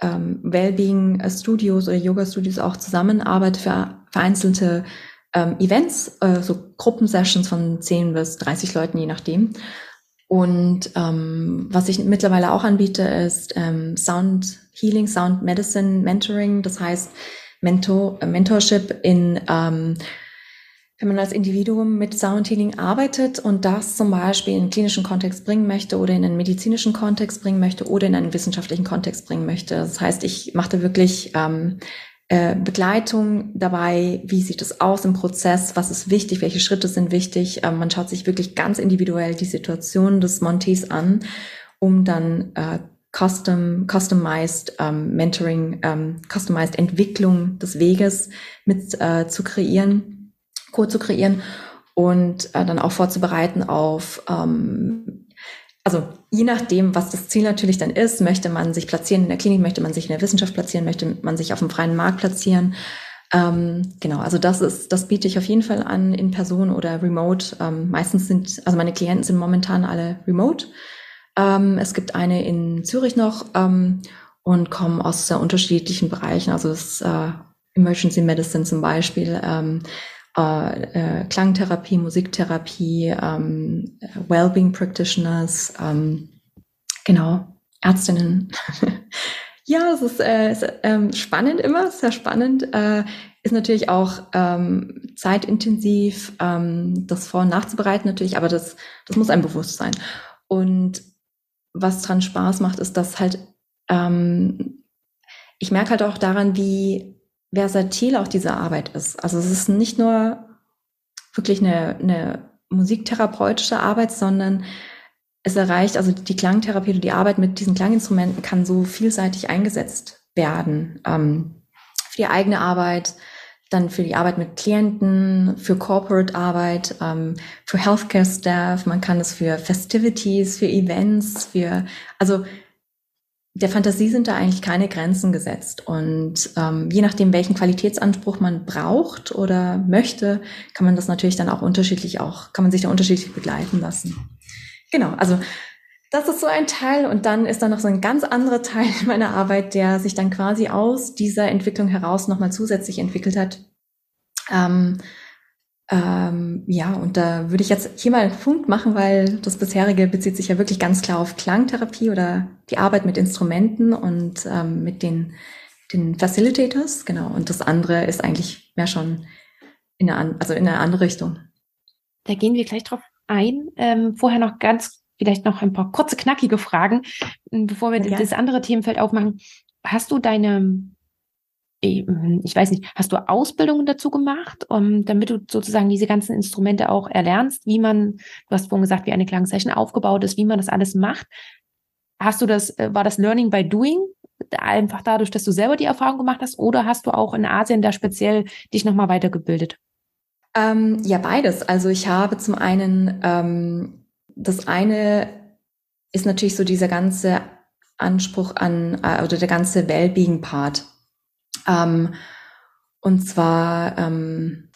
ähm, Wellbeing Studios oder Yoga Studios auch zusammenarbeite für vereinzelte ähm, Events, äh, so Gruppensessions von 10 bis 30 Leuten, je nachdem. Und ähm, was ich mittlerweile auch anbiete, ist ähm, Sound Healing, Sound Medicine Mentoring. Das heißt Mentor, äh, Mentorship in, ähm, wenn man als Individuum mit Sound Healing arbeitet und das zum Beispiel in einen klinischen Kontext bringen möchte oder in einen medizinischen Kontext bringen möchte oder in einen wissenschaftlichen Kontext bringen möchte. Das heißt, ich mache da wirklich ähm, äh, Begleitung dabei, wie sieht es aus im Prozess, was ist wichtig, welche Schritte sind wichtig. Ähm, man schaut sich wirklich ganz individuell die Situation des Montees an, um dann äh, custom, customized ähm, Mentoring, ähm, customized Entwicklung des Weges mit äh, zu kreieren, Code zu kreieren und äh, dann auch vorzubereiten auf ähm, also je nachdem, was das Ziel natürlich dann ist, möchte man sich platzieren in der Klinik, möchte man sich in der Wissenschaft platzieren, möchte man sich auf dem freien Markt platzieren. Ähm, genau, also das ist, das biete ich auf jeden Fall an in Person oder remote. Ähm, meistens sind, also meine Klienten sind momentan alle remote. Ähm, es gibt eine in Zürich noch ähm, und kommen aus sehr unterschiedlichen Bereichen. Also das äh, Emergency Medicine zum Beispiel, ähm, äh, äh, Klangtherapie, Musiktherapie, ähm, Wellbeing Practitioners, ähm, genau, Ärztinnen. ja, es ist, äh, ist ähm, spannend immer, sehr spannend. Äh, ist natürlich auch ähm, zeitintensiv, ähm, das vor- und nachzubereiten natürlich, aber das, das muss einem bewusst sein. Und was dran Spaß macht, ist, dass halt, ähm, ich merke halt auch daran, wie versatil auch diese Arbeit ist. Also es ist nicht nur wirklich eine, eine musiktherapeutische Arbeit, sondern es erreicht, also die Klangtherapie oder die Arbeit mit diesen Klanginstrumenten kann so vielseitig eingesetzt werden. Ähm, für die eigene Arbeit, dann für die Arbeit mit Klienten, für Corporate Arbeit, ähm, für Healthcare Staff, man kann es für Festivities, für Events, für, also der Fantasie sind da eigentlich keine Grenzen gesetzt. Und ähm, je nachdem, welchen Qualitätsanspruch man braucht oder möchte, kann man das natürlich dann auch unterschiedlich auch, kann man sich da unterschiedlich begleiten lassen. Genau, also das ist so ein Teil und dann ist da noch so ein ganz anderer Teil meiner Arbeit, der sich dann quasi aus dieser Entwicklung heraus nochmal zusätzlich entwickelt hat. Ähm, ähm, ja, und da würde ich jetzt hier mal einen Punkt machen, weil das bisherige bezieht sich ja wirklich ganz klar auf Klangtherapie oder die Arbeit mit Instrumenten und ähm, mit den, den Facilitators, genau. Und das andere ist eigentlich mehr schon in eine, also in eine andere Richtung. Da gehen wir gleich drauf ein. Ähm, vorher noch ganz, vielleicht noch ein paar kurze, knackige Fragen, bevor wir ja, das andere Themenfeld aufmachen. Hast du deine ich weiß nicht, hast du Ausbildungen dazu gemacht, um, damit du sozusagen diese ganzen Instrumente auch erlernst, wie man, du hast vorhin gesagt, wie eine Klangsession aufgebaut ist, wie man das alles macht. Hast du das, äh, war das Learning by Doing? Einfach dadurch, dass du selber die Erfahrung gemacht hast, oder hast du auch in Asien da speziell dich nochmal weitergebildet? Ähm, ja, beides. Also ich habe zum einen, ähm, das eine ist natürlich so dieser ganze Anspruch an, äh, oder der ganze Wellbeing-Part ähm, und zwar ähm,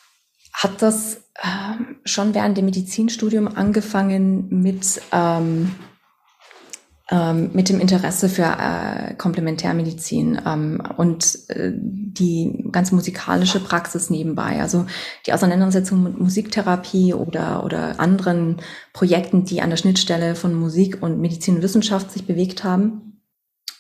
hat das ähm, schon während dem Medizinstudium angefangen mit, ähm, ähm, mit dem Interesse für äh, Komplementärmedizin ähm, und äh, die ganz musikalische Praxis nebenbei. Also die Auseinandersetzung mit Musiktherapie oder, oder anderen Projekten, die an der Schnittstelle von Musik und Medizin und Wissenschaft sich bewegt haben.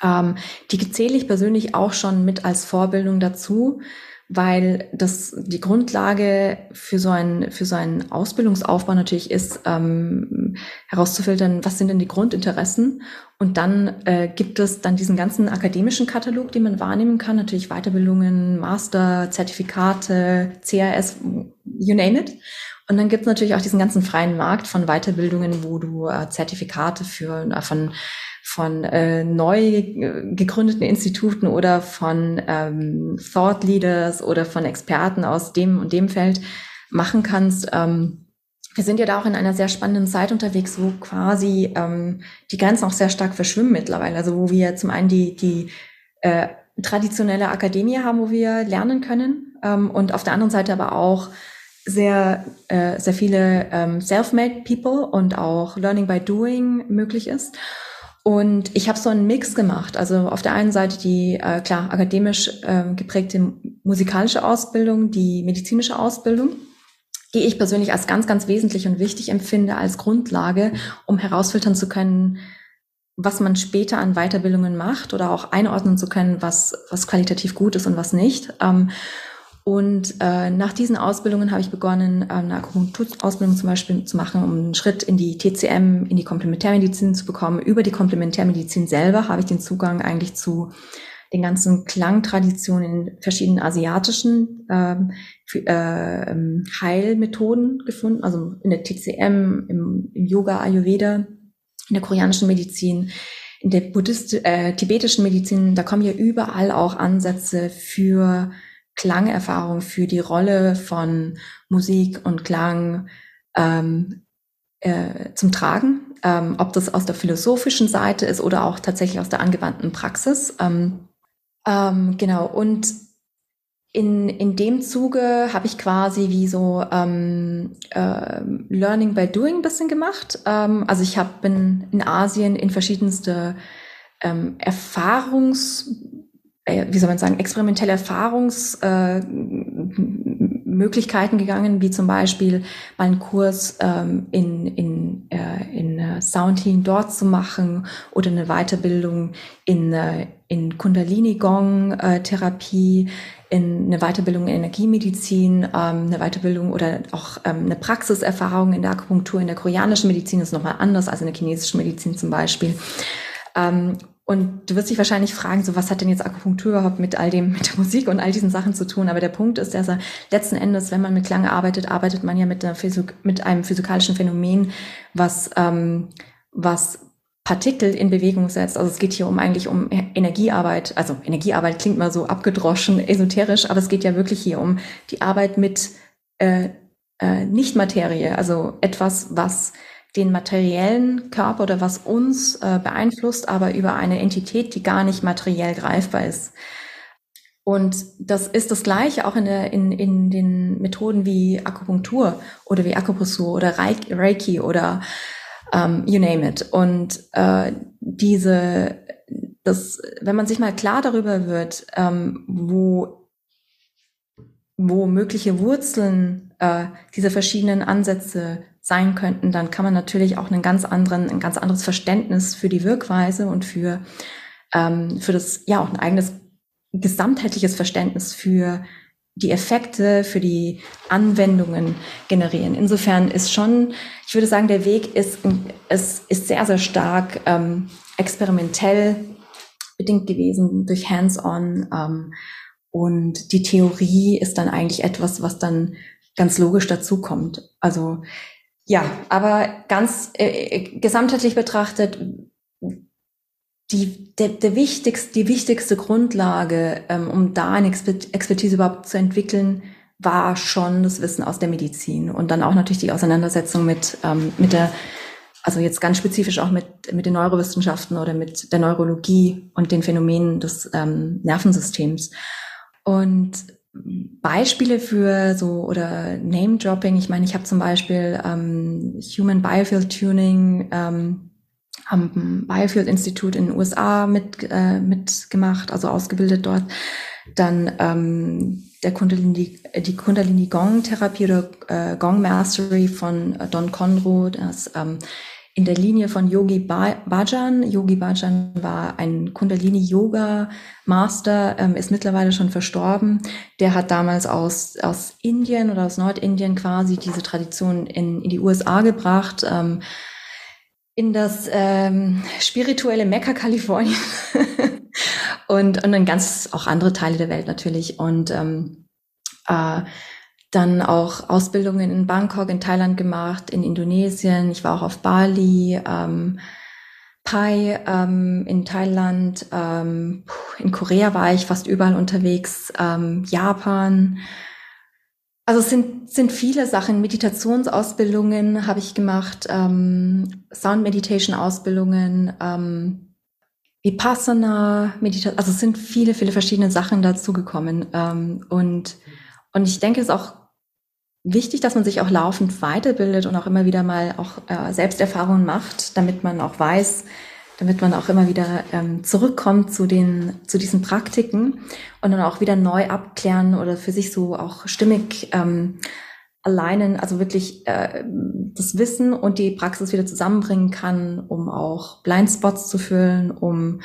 Ähm, die zähle ich persönlich auch schon mit als Vorbildung dazu, weil das die Grundlage für so einen für so einen Ausbildungsaufbau natürlich ist, ähm, herauszufiltern, was sind denn die Grundinteressen und dann äh, gibt es dann diesen ganzen akademischen Katalog, den man wahrnehmen kann, natürlich Weiterbildungen, Master, Zertifikate, CRS, you name it. Und dann gibt es natürlich auch diesen ganzen freien Markt von Weiterbildungen, wo du äh, Zertifikate für äh, von von äh, neu gegründeten Instituten oder von ähm, Thought Leaders oder von Experten aus dem und dem Feld machen kannst. Ähm, wir sind ja da auch in einer sehr spannenden Zeit unterwegs, wo quasi ähm, die Grenzen auch sehr stark verschwimmen mittlerweile. Also wo wir zum einen die, die äh, traditionelle Akademie haben, wo wir lernen können ähm, und auf der anderen Seite aber auch sehr, äh, sehr viele ähm, self-made People und auch Learning by Doing möglich ist. Und ich habe so einen Mix gemacht. Also auf der einen Seite die äh, klar akademisch äh, geprägte musikalische Ausbildung, die medizinische Ausbildung, die ich persönlich als ganz, ganz wesentlich und wichtig empfinde als Grundlage, um herausfiltern zu können, was man später an Weiterbildungen macht oder auch einordnen zu können, was, was qualitativ gut ist und was nicht. Ähm, und äh, nach diesen Ausbildungen habe ich begonnen, äh, eine Akupunkturausbildung zum Beispiel zu machen, um einen Schritt in die TCM, in die Komplementärmedizin zu bekommen. Über die Komplementärmedizin selber habe ich den Zugang eigentlich zu den ganzen Klangtraditionen in verschiedenen asiatischen ähm, äh, Heilmethoden gefunden, also in der TCM, im, im Yoga, Ayurveda, in der koreanischen Medizin, in der Buddhist äh, tibetischen Medizin, da kommen ja überall auch Ansätze für Klangerfahrung, für die Rolle von Musik und Klang ähm, äh, zum Tragen, ähm, ob das aus der philosophischen Seite ist oder auch tatsächlich aus der angewandten Praxis. Ähm, ähm, genau, und in, in dem Zuge habe ich quasi wie so ähm, äh, Learning by Doing ein bisschen gemacht. Ähm, also ich hab, bin in Asien in verschiedenste ähm, Erfahrungs, wie soll man sagen, experimentelle Erfahrungsmöglichkeiten äh, gegangen, wie zum Beispiel mal einen Kurs ähm, in, in, äh, in äh, Soundhealing dort zu machen oder eine Weiterbildung in, äh, in Kundalini-Gong-Therapie in eine Weiterbildung in Energiemedizin, ähm, eine Weiterbildung oder auch ähm, eine Praxiserfahrung in der Akupunktur, in der koreanischen Medizin ist nochmal anders als in der chinesischen Medizin zum Beispiel. Und du wirst dich wahrscheinlich fragen, so was hat denn jetzt Akupunktur überhaupt mit all dem, mit der Musik und all diesen Sachen zu tun? Aber der Punkt ist, dass er letzten Endes, wenn man mit Klang arbeitet, arbeitet man ja mit, einer Physik, mit einem physikalischen Phänomen, was, ähm, was Partikel in Bewegung setzt. Also es geht hier um eigentlich um Energiearbeit. Also Energiearbeit klingt mal so abgedroschen, esoterisch, aber es geht ja wirklich hier um die Arbeit mit äh, äh, Nicht-Materie, also etwas, was den materiellen Körper oder was uns äh, beeinflusst, aber über eine Entität, die gar nicht materiell greifbar ist. Und das ist das Gleiche auch in, der, in, in den Methoden wie Akupunktur oder wie Akupressur oder Reiki oder um, ähm, you name it. Und äh, diese, das, wenn man sich mal klar darüber wird, ähm, wo, wo mögliche Wurzeln äh, dieser verschiedenen Ansätze sein könnten, dann kann man natürlich auch einen ganz anderen, ein ganz anderes Verständnis für die Wirkweise und für, ähm, für das, ja, auch ein eigenes gesamtheitliches Verständnis für die Effekte für die Anwendungen generieren. Insofern ist schon, ich würde sagen, der Weg ist, es ist sehr, sehr stark ähm, experimentell bedingt gewesen durch Hands-on. Ähm, und die Theorie ist dann eigentlich etwas, was dann ganz logisch dazukommt. Also ja, aber ganz äh, äh gesamtheitlich betrachtet die, der, der wichtigste, die wichtigste Grundlage, ähm, um da eine Expertise überhaupt zu entwickeln, war schon das Wissen aus der Medizin und dann auch natürlich die Auseinandersetzung mit, ähm, mit der, also jetzt ganz spezifisch auch mit, mit den Neurowissenschaften oder mit der Neurologie und den Phänomenen des ähm, Nervensystems. Und Beispiele für so oder Name-Dropping, ich meine, ich habe zum Beispiel ähm, Human Biofield Tuning ähm, am Biofield Institut in den USA mit, äh, mitgemacht, also ausgebildet dort. Dann ähm, der Kundalini, die Kundalini Gong Therapie oder äh, Gong Mastery von äh, Don Conroe, das ähm, in der Linie von Yogi Bhajan. Yogi Bhajan war ein Kundalini Yoga Master, ähm, ist mittlerweile schon verstorben. Der hat damals aus, aus Indien oder aus Nordindien quasi diese Tradition in, in die USA gebracht. Ähm, in das ähm, spirituelle Mekka Kalifornien und, und dann ganz auch andere Teile der Welt natürlich und ähm, äh, dann auch Ausbildungen in Bangkok, in Thailand gemacht, in Indonesien. Ich war auch auf Bali, ähm, Pai ähm, in Thailand, ähm, in Korea war ich fast überall unterwegs, ähm, Japan, also es sind, sind viele Sachen. Meditationsausbildungen habe ich gemacht, ähm, Sound Meditation Ausbildungen, ähm, Vipassana Meditation. Also es sind viele, viele verschiedene Sachen dazugekommen. Ähm, und, und ich denke, es ist auch wichtig, dass man sich auch laufend weiterbildet und auch immer wieder mal auch äh, Selbsterfahrungen macht, damit man auch weiß, damit man auch immer wieder ähm, zurückkommt zu den zu diesen Praktiken und dann auch wieder neu abklären oder für sich so auch stimmig ähm, alleinen, also wirklich äh, das Wissen und die Praxis wieder zusammenbringen kann, um auch Blindspots zu füllen, um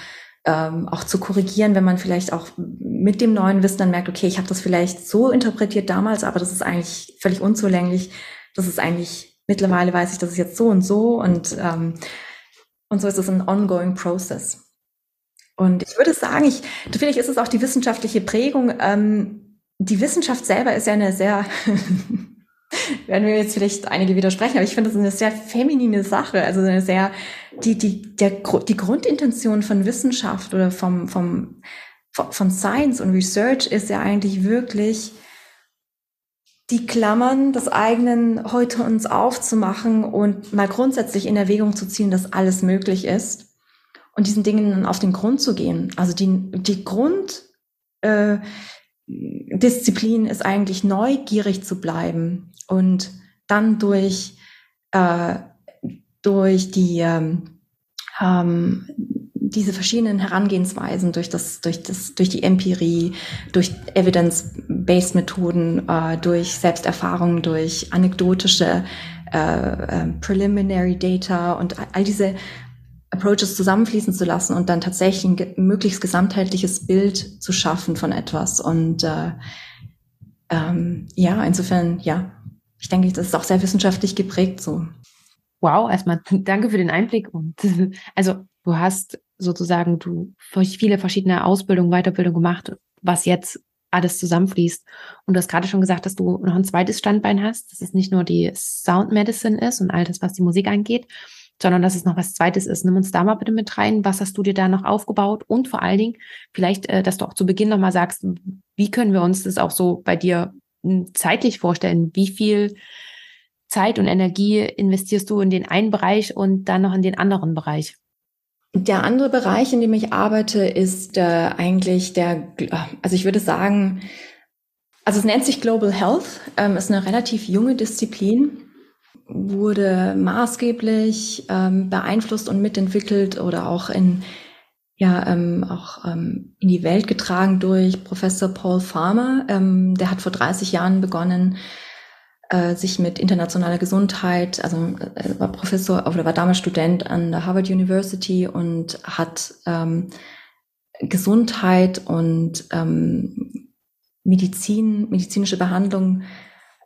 ähm, auch zu korrigieren, wenn man vielleicht auch mit dem neuen Wissen dann merkt, okay, ich habe das vielleicht so interpretiert damals, aber das ist eigentlich völlig unzulänglich. Das ist eigentlich mittlerweile weiß ich, das ist jetzt so und so und ähm, und so ist es ein ongoing process. Und ich würde sagen, ich, vielleicht ist es auch die wissenschaftliche Prägung. Ähm, die Wissenschaft selber ist ja eine sehr, werden wir jetzt vielleicht einige widersprechen, aber ich finde es eine sehr feminine Sache. Also eine sehr, die, die, der, die Grundintention von Wissenschaft oder vom, vom, von Science und Research ist ja eigentlich wirklich, die Klammern des eigenen heute uns aufzumachen und mal grundsätzlich in Erwägung zu ziehen, dass alles möglich ist und diesen Dingen auf den Grund zu gehen. Also die, die Grunddisziplin äh, ist eigentlich neugierig zu bleiben und dann durch, äh, durch die ähm, ähm, diese verschiedenen Herangehensweisen durch das, durch das, durch die Empirie, durch Evidence-based Methoden, äh, durch Selbsterfahrung, durch anekdotische äh, äh, Preliminary Data und all diese Approaches zusammenfließen zu lassen und dann tatsächlich ein möglichst gesamtheitliches Bild zu schaffen von etwas. Und äh, ähm, ja, insofern, ja, ich denke, das ist auch sehr wissenschaftlich geprägt so. Wow, erstmal danke für den Einblick. Und also du hast sozusagen du viele verschiedene Ausbildungen, Weiterbildung gemacht, was jetzt alles zusammenfließt. Und du hast gerade schon gesagt, dass du noch ein zweites Standbein hast, dass es nicht nur die Sound Medicine ist und all das, was die Musik angeht, sondern dass es noch was Zweites ist. Nimm uns da mal bitte mit rein. Was hast du dir da noch aufgebaut? Und vor allen Dingen, vielleicht, äh, dass du auch zu Beginn nochmal sagst, wie können wir uns das auch so bei dir zeitlich vorstellen? Wie viel Zeit und Energie investierst du in den einen Bereich und dann noch in den anderen Bereich? Der andere Bereich, in dem ich arbeite, ist äh, eigentlich der, also ich würde sagen, also es nennt sich Global Health, ähm, ist eine relativ junge Disziplin, wurde maßgeblich ähm, beeinflusst und mitentwickelt oder auch in ja ähm, auch ähm, in die Welt getragen durch Professor Paul Farmer. Ähm, der hat vor 30 Jahren begonnen, äh, sich mit internationaler Gesundheit, also äh, war Professor oder war damals Student an der Harvard University und hat ähm, Gesundheit und ähm, Medizin, medizinische Behandlung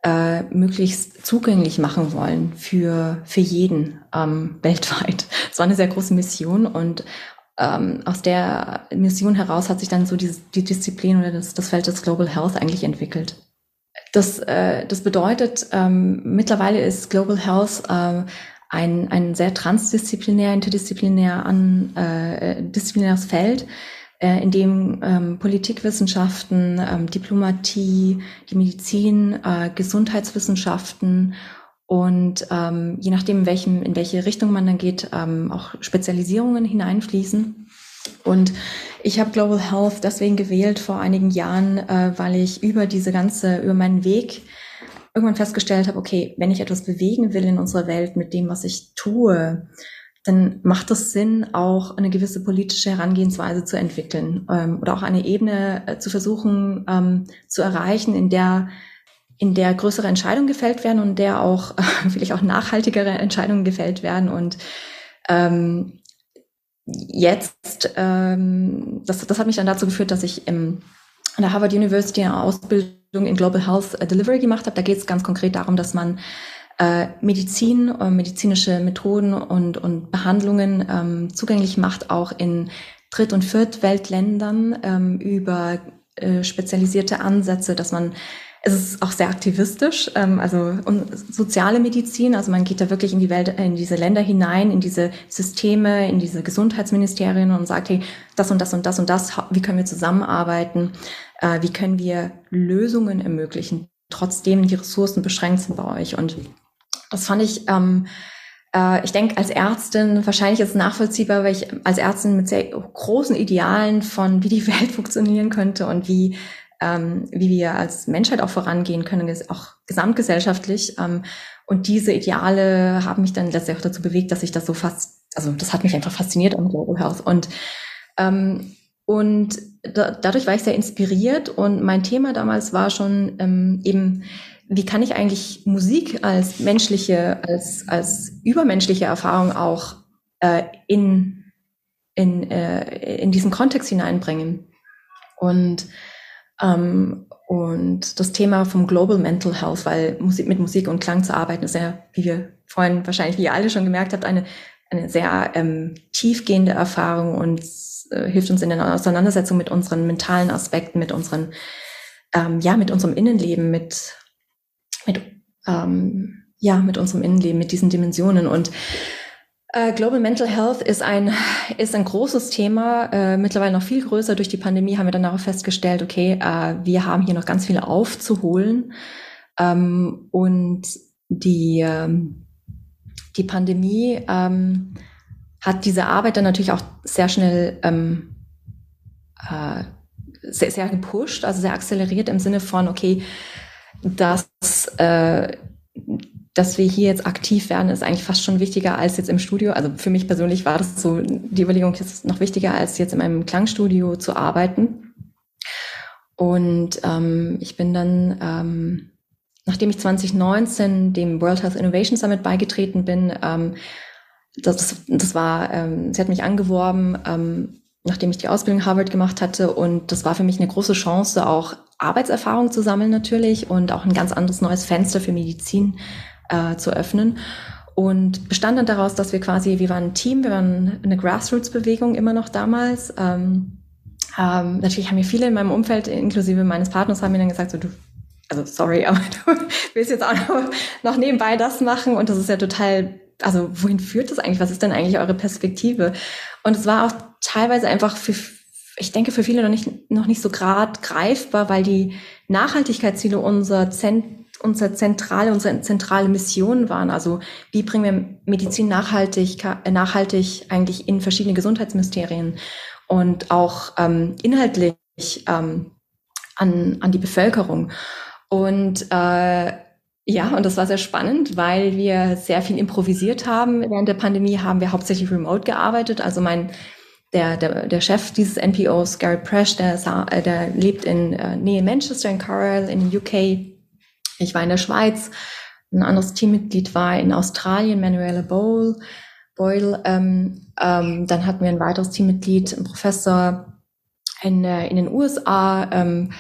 äh, möglichst zugänglich machen wollen für, für jeden ähm, weltweit. Das war eine sehr große Mission und ähm, aus der Mission heraus hat sich dann so die, die Disziplin oder das, das Feld des Global Health eigentlich entwickelt. Das, äh, das bedeutet, ähm, mittlerweile ist Global Health äh, ein, ein sehr transdisziplinär, interdisziplinär an, äh, disziplinäres Feld, äh, in dem ähm, Politikwissenschaften, ähm, Diplomatie, die Medizin, äh, Gesundheitswissenschaften und ähm, je nachdem, in, welchem, in welche Richtung man dann geht, ähm, auch Spezialisierungen hineinfließen. Und ich habe Global Health deswegen gewählt vor einigen Jahren, äh, weil ich über diese ganze, über meinen Weg irgendwann festgestellt habe, okay, wenn ich etwas bewegen will in unserer Welt mit dem, was ich tue, dann macht es Sinn, auch eine gewisse politische Herangehensweise zu entwickeln ähm, oder auch eine Ebene äh, zu versuchen ähm, zu erreichen, in der in der größere Entscheidungen gefällt werden und der auch äh, vielleicht auch nachhaltigere Entscheidungen gefällt werden und ähm, jetzt, ähm, das, das hat mich dann dazu geführt, dass ich im, an der Harvard University eine Ausbildung in Global Health Delivery gemacht habe. Da geht es ganz konkret darum, dass man äh, Medizin, äh, medizinische Methoden und, und Behandlungen ähm, zugänglich macht, auch in Dritt- und Viertweltländern ähm, über äh, spezialisierte Ansätze, dass man es ist auch sehr aktivistisch, ähm, also soziale Medizin, also man geht da wirklich in die Welt, in diese Länder hinein, in diese Systeme, in diese Gesundheitsministerien und sagt, hey, das und das und das und das, wie können wir zusammenarbeiten, äh, wie können wir Lösungen ermöglichen, trotzdem die Ressourcen beschränkt sind bei euch. Und das fand ich, ähm, äh, ich denke, als Ärztin, wahrscheinlich ist es nachvollziehbar, weil ich als Ärztin mit sehr großen Idealen von, wie die Welt funktionieren könnte und wie ähm, wie wir als Menschheit auch vorangehen können, auch gesamtgesellschaftlich. Ähm, und diese Ideale haben mich dann letztlich auch dazu bewegt, dass ich das so fast, also das hat mich einfach fasziniert am Global Health. Und, ähm, und da, dadurch war ich sehr inspiriert und mein Thema damals war schon ähm, eben, wie kann ich eigentlich Musik als menschliche, als, als übermenschliche Erfahrung auch äh, in, in, äh, in diesen Kontext hineinbringen. Und ähm, und das Thema vom Global Mental Health, weil Musik, mit Musik und Klang zu arbeiten, ist ja, wie wir vorhin wahrscheinlich, wie ihr alle schon gemerkt habt, eine eine sehr ähm, tiefgehende Erfahrung und äh, hilft uns in der Auseinandersetzung mit unseren mentalen Aspekten, mit unseren, ähm, ja, mit unserem Innenleben, mit, mit, ähm, ja, mit unserem Innenleben, mit diesen Dimensionen. Und äh, Global Mental Health ist ein, ist ein großes Thema, äh, mittlerweile noch viel größer. Durch die Pandemie haben wir dann auch festgestellt, okay, äh, wir haben hier noch ganz viel aufzuholen. Ähm, und die, ähm, die Pandemie ähm, hat diese Arbeit dann natürlich auch sehr schnell ähm, äh, sehr, sehr gepusht, also sehr akzeleriert im Sinne von, okay, dass äh, dass wir hier jetzt aktiv werden, ist eigentlich fast schon wichtiger als jetzt im Studio. Also für mich persönlich war das so, die Überlegung ist noch wichtiger, als jetzt in einem Klangstudio zu arbeiten. Und ähm, ich bin dann, ähm, nachdem ich 2019 dem World Health Innovation Summit beigetreten bin, ähm, das, das war, ähm, sie hat mich angeworben, ähm, nachdem ich die Ausbildung Harvard gemacht hatte. Und das war für mich eine große Chance, auch Arbeitserfahrung zu sammeln natürlich und auch ein ganz anderes neues Fenster für Medizin äh, zu öffnen. Und bestand dann daraus, dass wir quasi, wir waren ein Team, wir waren eine Grassroots-Bewegung immer noch damals. Ähm, ähm, natürlich haben mir viele in meinem Umfeld, inklusive meines Partners, haben mir dann gesagt, so du, also sorry, aber du willst jetzt auch noch, noch nebenbei das machen und das ist ja total, also wohin führt das eigentlich? Was ist denn eigentlich eure Perspektive? Und es war auch teilweise einfach für, ich denke, für viele noch nicht, noch nicht so grad greifbar, weil die Nachhaltigkeitsziele unser Zent unsere zentrale, unsere zentrale Mission waren. Also wie bringen wir Medizin nachhaltig, äh, nachhaltig eigentlich in verschiedene Gesundheitsministerien und auch ähm, inhaltlich ähm, an, an die Bevölkerung. Und äh, ja, und das war sehr spannend, weil wir sehr viel improvisiert haben. Während der Pandemie haben wir hauptsächlich remote gearbeitet. Also mein der, der, der Chef dieses NPOs, Garrett Presch, der, äh, der lebt in äh, Nähe Manchester in Carroll in den UK ich war in der Schweiz, ein anderes Teammitglied war in Australien, Manuela Boyle. Boyle. Ähm, ähm, dann hatten wir ein weiteres Teammitglied, ein Professor in, äh, in den USA. Ähm,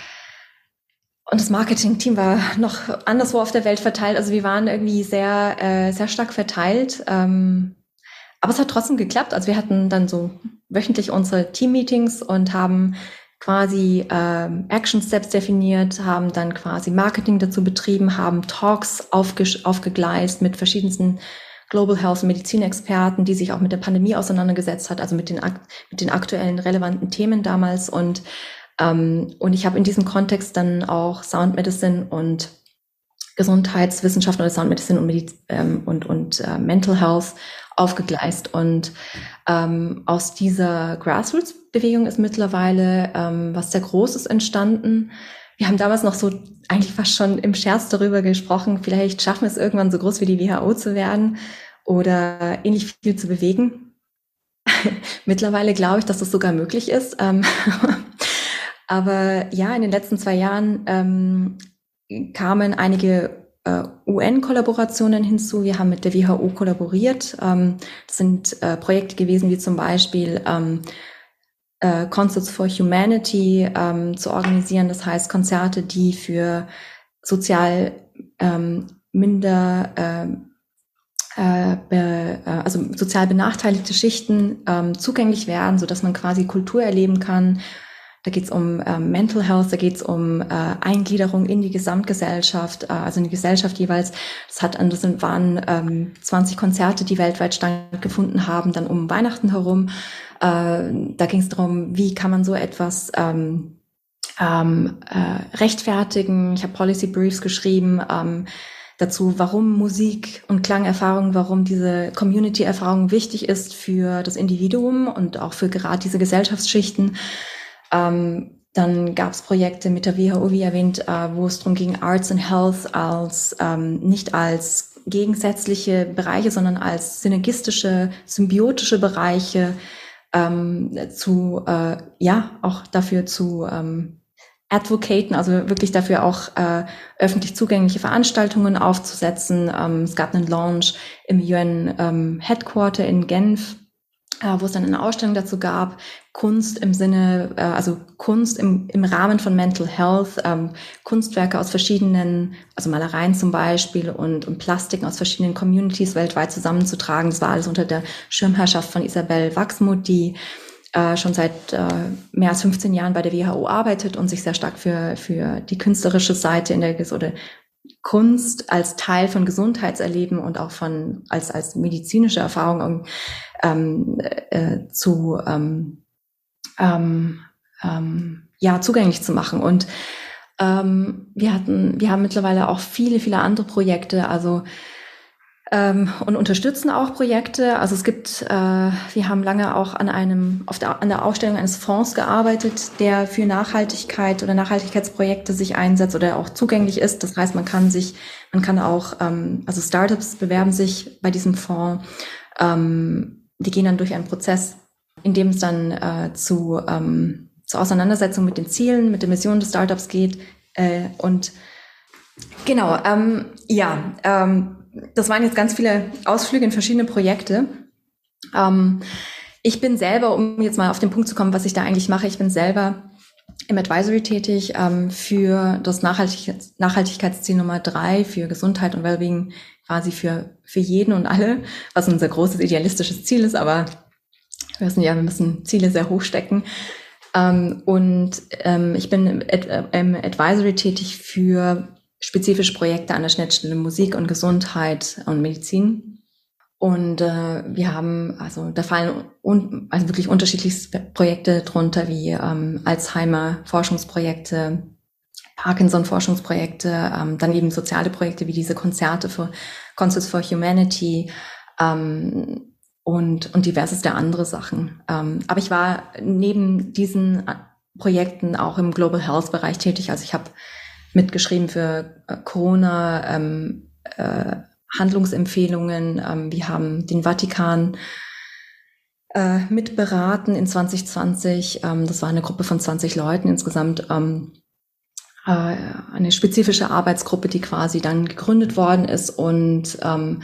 und das Marketing-Team war noch anderswo auf der Welt verteilt. Also wir waren irgendwie sehr, äh, sehr stark verteilt. Ähm, aber es hat trotzdem geklappt. Also wir hatten dann so wöchentlich unsere Team-Meetings und haben quasi ähm, Action Steps definiert, haben dann quasi Marketing dazu betrieben, haben Talks aufge aufgegleist mit verschiedensten Global Health Medizinexperten, die sich auch mit der Pandemie auseinandergesetzt hat, also mit den, mit den aktuellen relevanten Themen damals. Und, ähm, und ich habe in diesem Kontext dann auch Sound Medicine und Gesundheitswissenschaften oder Sound Medicine und, Mediz ähm, und, und äh, Mental Health aufgegleist. Und ähm, aus dieser Grassroots-Bewegung ist mittlerweile ähm, was sehr Großes entstanden. Wir haben damals noch so eigentlich fast schon im Scherz darüber gesprochen, vielleicht schaffen wir es irgendwann so groß wie die WHO zu werden oder ähnlich viel zu bewegen. mittlerweile glaube ich, dass das sogar möglich ist. Ähm, aber ja, in den letzten zwei Jahren ähm, kamen einige UN-Kollaborationen hinzu. Wir haben mit der WHO kollaboriert. Ähm, das sind äh, Projekte gewesen wie zum Beispiel ähm, äh, Concerts for Humanity ähm, zu organisieren. Das heißt Konzerte, die für sozial minder äh, äh, also sozial benachteiligte Schichten ähm, zugänglich werden, so dass man quasi Kultur erleben kann, da geht es um ähm, Mental Health, da geht es um äh, Eingliederung in die Gesamtgesellschaft, äh, also in die Gesellschaft jeweils. Das hat, das sind, waren ähm, 20 Konzerte, die weltweit stattgefunden haben, dann um Weihnachten herum. Äh, da ging es darum, wie kann man so etwas ähm, ähm, äh, rechtfertigen. Ich habe Policy Briefs geschrieben. Ähm, dazu, warum Musik und Klangerfahrung, warum diese Community-Erfahrung wichtig ist für das Individuum und auch für gerade diese Gesellschaftsschichten. Ähm, dann gab es Projekte mit der WHO, wie erwähnt, äh, wo es darum ging, Arts and Health als ähm, nicht als gegensätzliche Bereiche, sondern als synergistische, symbiotische Bereiche ähm, zu, äh, ja, auch dafür zu ähm, advocaten, also wirklich dafür auch äh, öffentlich zugängliche Veranstaltungen aufzusetzen. Ähm, es gab einen Launch im UN ähm, Headquarter in Genf wo es dann eine Ausstellung dazu gab, Kunst im Sinne, äh, also Kunst im, im Rahmen von Mental Health, ähm, Kunstwerke aus verschiedenen, also Malereien zum Beispiel und, und Plastiken aus verschiedenen Communities weltweit zusammenzutragen. Das war alles unter der Schirmherrschaft von Isabel Wachsmuth, die äh, schon seit äh, mehr als 15 Jahren bei der WHO arbeitet und sich sehr stark für, für die künstlerische Seite in der oder Kunst als Teil von Gesundheitserleben und auch von als als medizinische Erfahrung ähm, äh, zu ähm, ähm, ähm, ja zugänglich zu machen und ähm, wir hatten wir haben mittlerweile auch viele viele andere Projekte also ähm, und unterstützen auch Projekte. Also es gibt, äh, wir haben lange auch an einem, auf der, an der Aufstellung eines Fonds gearbeitet, der für Nachhaltigkeit oder Nachhaltigkeitsprojekte sich einsetzt oder auch zugänglich ist. Das heißt, man kann sich, man kann auch, ähm, also Startups bewerben sich bei diesem Fonds. Ähm, die gehen dann durch einen Prozess, in dem es dann äh, zu, ähm, zur Auseinandersetzung mit den Zielen, mit der Mission des Startups geht. Äh, und genau, ähm, ja, ähm, das waren jetzt ganz viele Ausflüge in verschiedene Projekte. Ähm, ich bin selber, um jetzt mal auf den Punkt zu kommen, was ich da eigentlich mache, ich bin selber im Advisory tätig ähm, für das Nachhaltigkeits Nachhaltigkeitsziel Nummer drei für Gesundheit und Wellbeing quasi für, für jeden und alle, was unser großes idealistisches Ziel ist, aber wir wissen ja, wir müssen Ziele sehr hoch stecken. Ähm, und ähm, ich bin im, Ad im Advisory tätig für spezifische Projekte an der Schnittstelle Musik und Gesundheit und Medizin. Und äh, wir haben, also da fallen un, also wirklich unterschiedlichste Projekte drunter, wie ähm, Alzheimer-Forschungsprojekte, Parkinson-Forschungsprojekte, ähm, dann eben soziale Projekte wie diese Konzerte für Concerts for Humanity ähm, und, und diverseste andere Sachen. Ähm, aber ich war neben diesen Projekten auch im Global Health Bereich tätig. Also ich habe mitgeschrieben für äh, Corona, ähm, äh, Handlungsempfehlungen. Ähm, wir haben den Vatikan äh, mitberaten in 2020. Ähm, das war eine Gruppe von 20 Leuten insgesamt. Ähm, äh, eine spezifische Arbeitsgruppe, die quasi dann gegründet worden ist. Und ähm,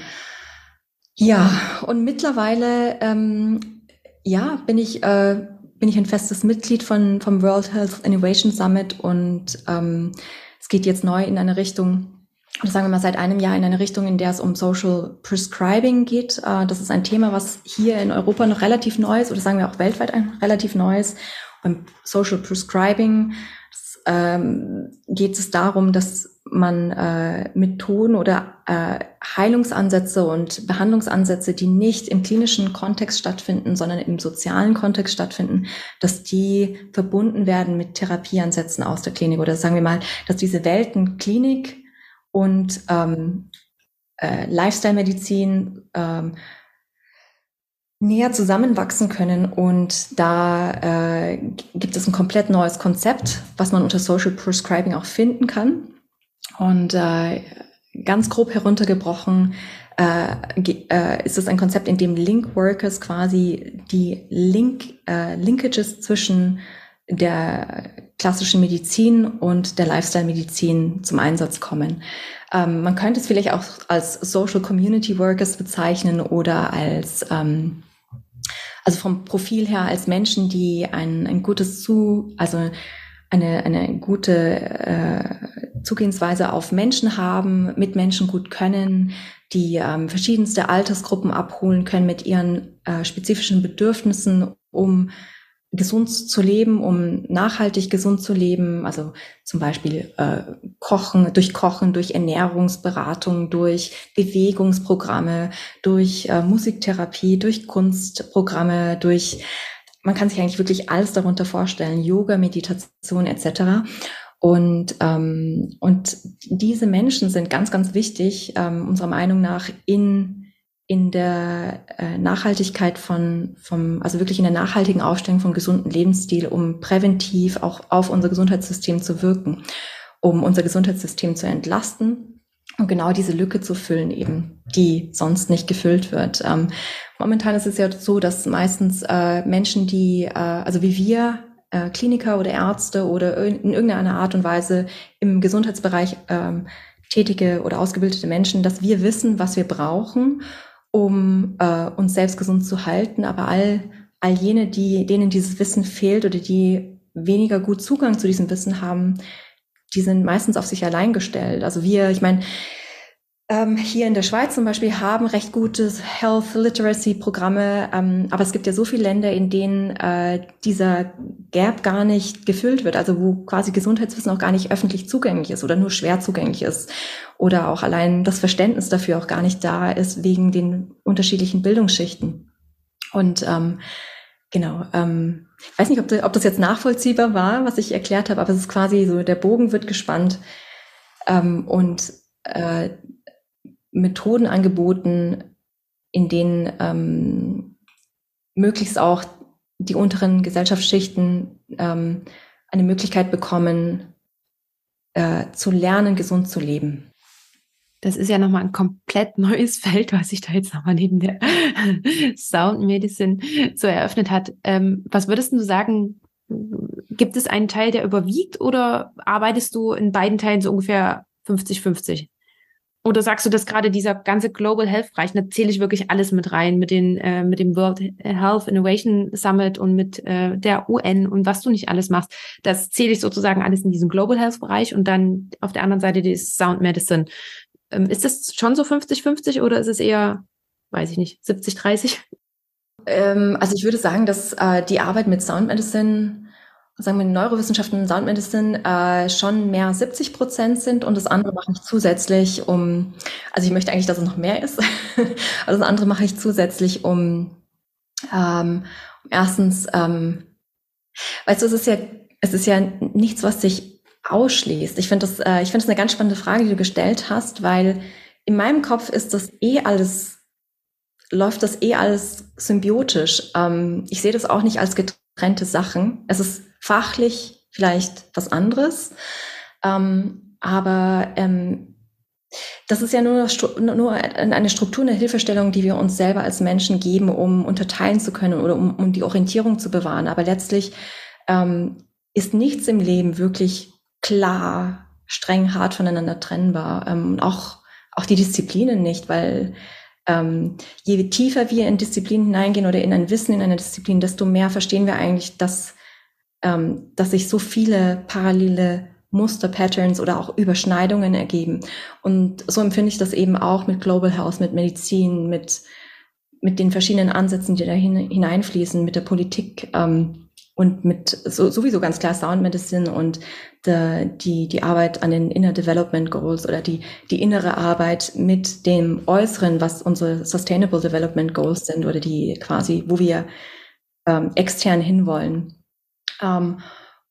ja, und mittlerweile ähm, ja, bin ich äh, bin ich ein festes Mitglied von vom World Health Innovation Summit und ähm, es geht jetzt neu in eine Richtung, sagen wir mal seit einem Jahr in eine Richtung, in der es um Social Prescribing geht. Äh, das ist ein Thema, was hier in Europa noch relativ neu ist, oder sagen wir auch weltweit ein relativ neues. Beim Social Prescribing ähm, geht es darum, dass man äh, Methoden oder äh, Heilungsansätze und Behandlungsansätze, die nicht im klinischen Kontext stattfinden, sondern im sozialen Kontext stattfinden, dass die verbunden werden mit Therapieansätzen aus der Klinik oder sagen wir mal, dass diese Welten Klinik und ähm, äh, Lifestyle-Medizin ähm, näher zusammenwachsen können. Und da äh, gibt es ein komplett neues Konzept, was man unter Social Prescribing auch finden kann. Und äh, ganz grob heruntergebrochen äh, äh, ist es ein Konzept, in dem Link Workers quasi die Link, äh, Linkages zwischen der klassischen Medizin und der Lifestyle-Medizin zum Einsatz kommen. Ähm, man könnte es vielleicht auch als Social Community Workers bezeichnen oder als ähm, also vom Profil her als Menschen, die ein, ein gutes zu, also eine, eine gute äh, Zugehensweise auf Menschen haben, mit Menschen gut können, die ähm, verschiedenste Altersgruppen abholen können mit ihren äh, spezifischen Bedürfnissen, um gesund zu leben, um nachhaltig gesund zu leben, also zum Beispiel äh, Kochen, durch Kochen, durch Ernährungsberatung, durch Bewegungsprogramme, durch äh, Musiktherapie, durch Kunstprogramme, durch man kann sich eigentlich wirklich alles darunter vorstellen, Yoga, Meditation etc. Und, ähm, und diese Menschen sind ganz, ganz wichtig, ähm, unserer Meinung nach, in, in der äh, Nachhaltigkeit von, vom, also wirklich in der nachhaltigen Aufstellung von gesunden Lebensstil, um präventiv auch auf unser Gesundheitssystem zu wirken, um unser Gesundheitssystem zu entlasten und genau diese Lücke zu füllen eben, die sonst nicht gefüllt wird. Ähm, momentan ist es ja so, dass meistens äh, Menschen, die, äh, also wie wir, äh, Kliniker oder Ärzte oder in irgendeiner Art und Weise im Gesundheitsbereich ähm, tätige oder ausgebildete Menschen, dass wir wissen, was wir brauchen um äh, uns selbst gesund zu halten, aber all, all jene, die, denen dieses Wissen fehlt oder die weniger gut Zugang zu diesem Wissen haben, die sind meistens auf sich allein gestellt. Also wir, ich meine, ähm, hier in der Schweiz zum Beispiel haben recht gutes Health Literacy Programme, ähm, aber es gibt ja so viele Länder, in denen äh, dieser Gap gar nicht gefüllt wird, also wo quasi Gesundheitswissen auch gar nicht öffentlich zugänglich ist oder nur schwer zugänglich ist oder auch allein das Verständnis dafür auch gar nicht da ist wegen den unterschiedlichen Bildungsschichten. Und ähm, genau, ähm, ich weiß nicht, ob, ob das jetzt nachvollziehbar war, was ich erklärt habe, aber es ist quasi so, der Bogen wird gespannt ähm, und äh, Methoden angeboten, in denen ähm, möglichst auch die unteren Gesellschaftsschichten ähm, eine Möglichkeit bekommen, äh, zu lernen, gesund zu leben. Das ist ja nochmal ein komplett neues Feld, was sich da jetzt nochmal neben der Sound Medicine so eröffnet hat. Ähm, was würdest du sagen, gibt es einen Teil, der überwiegt oder arbeitest du in beiden Teilen so ungefähr 50-50? Oder sagst du, dass gerade dieser ganze Global Health Bereich, da zähle ich wirklich alles mit rein, mit den, äh, mit dem World Health Innovation Summit und mit äh, der UN und was du nicht alles machst, das zähle ich sozusagen alles in diesen Global Health Bereich und dann auf der anderen Seite die Sound Medicine. Ähm, ist das schon so 50-50 oder ist es eher, weiß ich nicht, 70-30? Ähm, also ich würde sagen, dass äh, die Arbeit mit Sound Medicine sagen wir, Neurowissenschaften und Sound Medicine äh, schon mehr 70 Prozent sind und das andere mache ich zusätzlich, um, also ich möchte eigentlich, dass es noch mehr ist, also das andere mache ich zusätzlich, um ähm, erstens, ähm, weißt du, es ist ja, es ist ja nichts, was sich ausschließt. Ich finde das, äh, ich finde das eine ganz spannende Frage, die du gestellt hast, weil in meinem Kopf ist das eh alles, läuft das eh alles symbiotisch. Ähm, ich sehe das auch nicht als getrennte Sachen. Es ist fachlich vielleicht was anderes. Ähm, aber ähm, das ist ja nur, nur eine Struktur, eine Hilfestellung, die wir uns selber als Menschen geben, um unterteilen zu können oder um, um die Orientierung zu bewahren. Aber letztlich ähm, ist nichts im Leben wirklich klar, streng, hart voneinander trennbar. Ähm, auch, auch die Disziplinen nicht, weil ähm, je tiefer wir in Disziplinen hineingehen oder in ein Wissen in einer Disziplin, desto mehr verstehen wir eigentlich, dass ähm, dass sich so viele parallele Muster, Patterns oder auch Überschneidungen ergeben. Und so empfinde ich das eben auch mit Global Health, mit Medizin, mit, mit den verschiedenen Ansätzen, die da hineinfließen, mit der Politik ähm, und mit so, sowieso ganz klar Sound Medicine und de, die, die Arbeit an den Inner Development Goals oder die, die innere Arbeit mit dem Äußeren, was unsere Sustainable Development Goals sind oder die quasi, wo wir ähm, extern hinwollen. Ähm,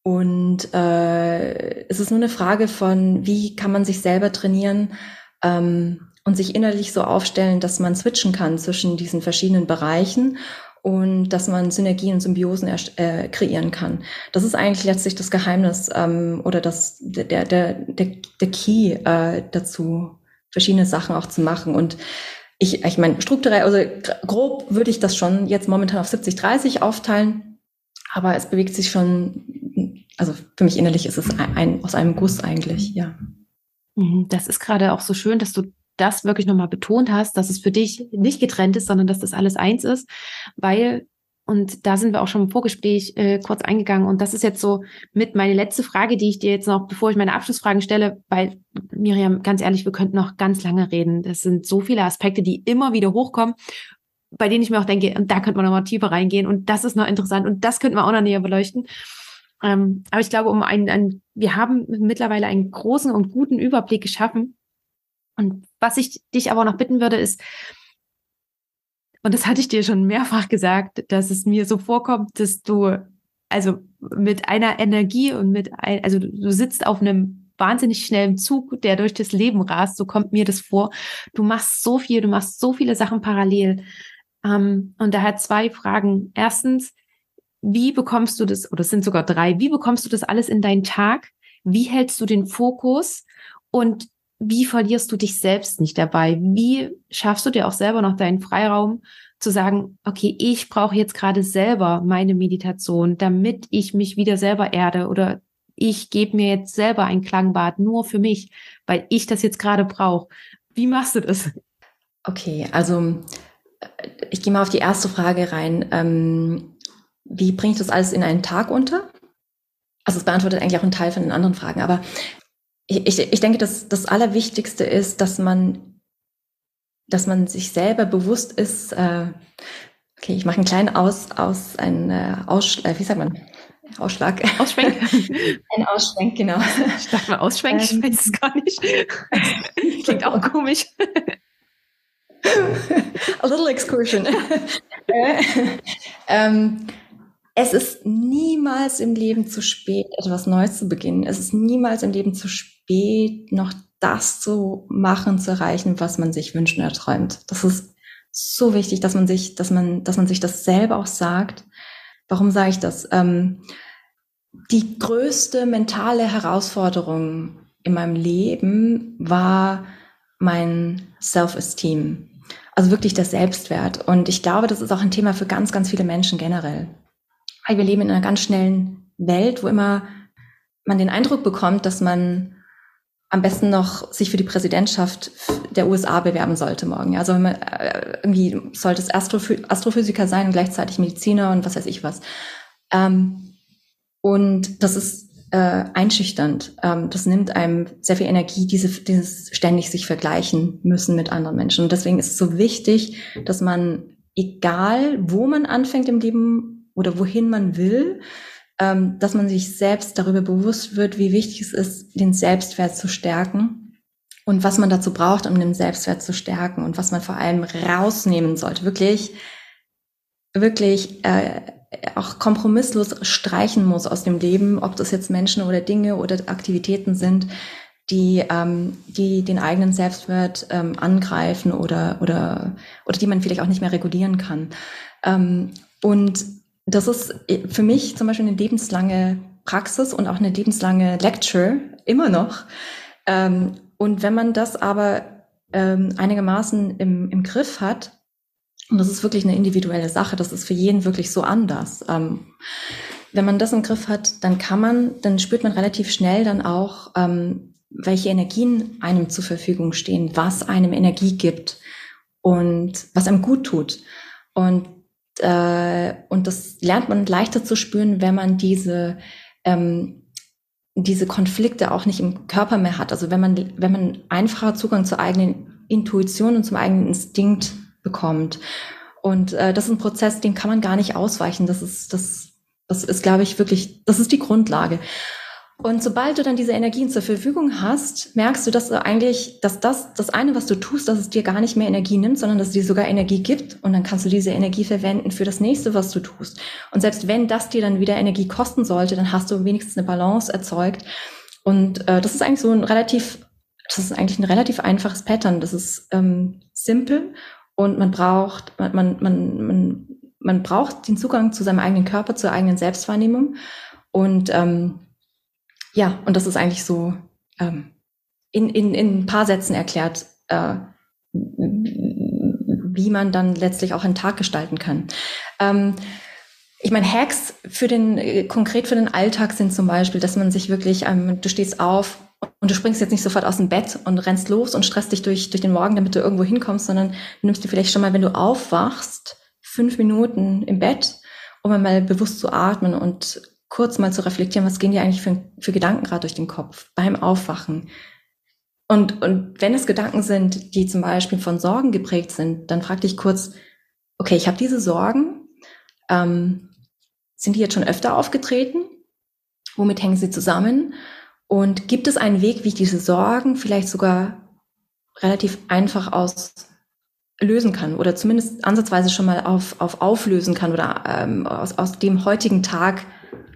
und äh, es ist nur eine Frage von, wie kann man sich selber trainieren ähm, und sich innerlich so aufstellen, dass man switchen kann zwischen diesen verschiedenen Bereichen und dass man Synergien und Symbiosen äh, kreieren kann. Das ist eigentlich letztlich das Geheimnis ähm, oder das, der, der, der, der Key äh, dazu, verschiedene Sachen auch zu machen. Und ich, ich meine, strukturell, also grob würde ich das schon jetzt momentan auf 70-30 aufteilen aber es bewegt sich schon, also für mich innerlich ist es ein, ein aus einem Guss eigentlich, ja. Mhm, das ist gerade auch so schön, dass du das wirklich nochmal betont hast, dass es für dich nicht getrennt ist, sondern dass das alles eins ist, weil, und da sind wir auch schon im Vorgespräch äh, kurz eingegangen, und das ist jetzt so mit meine letzte Frage, die ich dir jetzt noch, bevor ich meine Abschlussfragen stelle, weil Miriam, ganz ehrlich, wir könnten noch ganz lange reden. Das sind so viele Aspekte, die immer wieder hochkommen bei denen ich mir auch denke, und da könnte man noch mal tiefer reingehen und das ist noch interessant und das könnten wir auch noch näher beleuchten. Ähm, aber ich glaube, um einen, einen, wir haben mittlerweile einen großen und guten Überblick geschaffen. Und was ich dich aber noch bitten würde, ist, und das hatte ich dir schon mehrfach gesagt, dass es mir so vorkommt, dass du also mit einer Energie und mit ein, also du sitzt auf einem wahnsinnig schnellen Zug, der durch das Leben rast, so kommt mir das vor. Du machst so viel, du machst so viele Sachen parallel. Ähm, und daher zwei Fragen. Erstens, wie bekommst du das, oder es sind sogar drei, wie bekommst du das alles in deinen Tag? Wie hältst du den Fokus? Und wie verlierst du dich selbst nicht dabei? Wie schaffst du dir auch selber noch deinen Freiraum zu sagen, okay, ich brauche jetzt gerade selber meine Meditation, damit ich mich wieder selber erde oder ich gebe mir jetzt selber ein Klangbad nur für mich, weil ich das jetzt gerade brauche. Wie machst du das? Okay, also ich gehe mal auf die erste Frage rein. Ähm, wie bringe ich das alles in einen Tag unter? Also es beantwortet eigentlich auch einen Teil von den anderen Fragen, aber ich, ich, ich denke, dass das Allerwichtigste ist, dass man, dass man sich selber bewusst ist, äh, okay, ich mache einen kleinen Aus, aus, ein äh, Aus, äh, wie sagt man? Ausschlag. Ausschwenk. Ein Ausschwenk, genau. Ich dachte mal Ausschwenk, ich ähm. weiß es gar nicht. Klingt auch komisch. A little excursion. ähm, es ist niemals im Leben zu spät, etwas Neues zu beginnen. Es ist niemals im Leben zu spät, noch das zu machen, zu erreichen, was man sich wünscht und erträumt. Das ist so wichtig, dass man sich, dass man, dass man sich das selber auch sagt. Warum sage ich das? Ähm, die größte mentale Herausforderung in meinem Leben war mein Self-Esteem. Also wirklich der Selbstwert. Und ich glaube, das ist auch ein Thema für ganz, ganz viele Menschen generell. Weil wir leben in einer ganz schnellen Welt, wo immer man den Eindruck bekommt, dass man am besten noch sich für die Präsidentschaft der USA bewerben sollte morgen. Also man, äh, irgendwie sollte es Astrophy Astrophysiker sein und gleichzeitig Mediziner und was weiß ich was. Ähm, und das ist äh, einschüchternd. Ähm, das nimmt einem sehr viel Energie, diese, dieses ständig sich vergleichen müssen mit anderen Menschen. Und deswegen ist es so wichtig, dass man, egal wo man anfängt im Leben oder wohin man will, ähm, dass man sich selbst darüber bewusst wird, wie wichtig es ist, den Selbstwert zu stärken und was man dazu braucht, um den Selbstwert zu stärken und was man vor allem rausnehmen sollte. Wirklich, wirklich äh, auch kompromisslos streichen muss aus dem Leben, ob das jetzt Menschen oder Dinge oder Aktivitäten sind, die, ähm, die den eigenen Selbstwert ähm, angreifen oder, oder, oder die man vielleicht auch nicht mehr regulieren kann. Ähm, und das ist für mich zum Beispiel eine lebenslange Praxis und auch eine lebenslange Lecture, immer noch. Ähm, und wenn man das aber ähm, einigermaßen im, im Griff hat, und das ist wirklich eine individuelle Sache. Das ist für jeden wirklich so anders. Ähm, wenn man das im Griff hat, dann kann man, dann spürt man relativ schnell dann auch, ähm, welche Energien einem zur Verfügung stehen, was einem Energie gibt und was einem gut tut. Und, äh, und das lernt man leichter zu spüren, wenn man diese, ähm, diese Konflikte auch nicht im Körper mehr hat. Also wenn man, wenn man einfacher Zugang zur eigenen Intuition und zum eigenen Instinkt bekommt. Und äh, das ist ein Prozess, den kann man gar nicht ausweichen. Das ist, das, das ist, glaube ich, wirklich, das ist die Grundlage. Und sobald du dann diese Energien zur Verfügung hast, merkst du, dass du eigentlich, dass das, das eine, was du tust, dass es dir gar nicht mehr Energie nimmt, sondern dass es dir sogar Energie gibt. Und dann kannst du diese Energie verwenden für das nächste, was du tust. Und selbst wenn das dir dann wieder Energie kosten sollte, dann hast du wenigstens eine Balance erzeugt. Und äh, das ist eigentlich so ein relativ, das ist eigentlich ein relativ einfaches Pattern. Das ist ähm, simpel und man braucht, man, man, man, man, man braucht den Zugang zu seinem eigenen Körper, zur eigenen Selbstwahrnehmung. Und ähm, ja, und das ist eigentlich so ähm, in, in, in ein paar Sätzen erklärt, äh, wie man dann letztlich auch einen Tag gestalten kann. Ähm, ich meine, Hacks für den, äh, konkret für den Alltag sind zum Beispiel, dass man sich wirklich, ähm, du stehst auf und du springst jetzt nicht sofort aus dem Bett und rennst los und stresst dich durch, durch den Morgen, damit du irgendwo hinkommst, sondern du nimmst dir vielleicht schon mal, wenn du aufwachst, fünf Minuten im Bett, um mal bewusst zu atmen und kurz mal zu reflektieren, was gehen dir eigentlich für, für Gedanken gerade durch den Kopf beim Aufwachen. Und, und wenn es Gedanken sind, die zum Beispiel von Sorgen geprägt sind, dann frag dich kurz, okay, ich habe diese Sorgen, ähm, sind die jetzt schon öfter aufgetreten? Womit hängen sie zusammen? Und gibt es einen Weg, wie ich diese Sorgen vielleicht sogar relativ einfach aus lösen kann oder zumindest ansatzweise schon mal auf, auf auflösen kann oder ähm, aus, aus dem heutigen Tag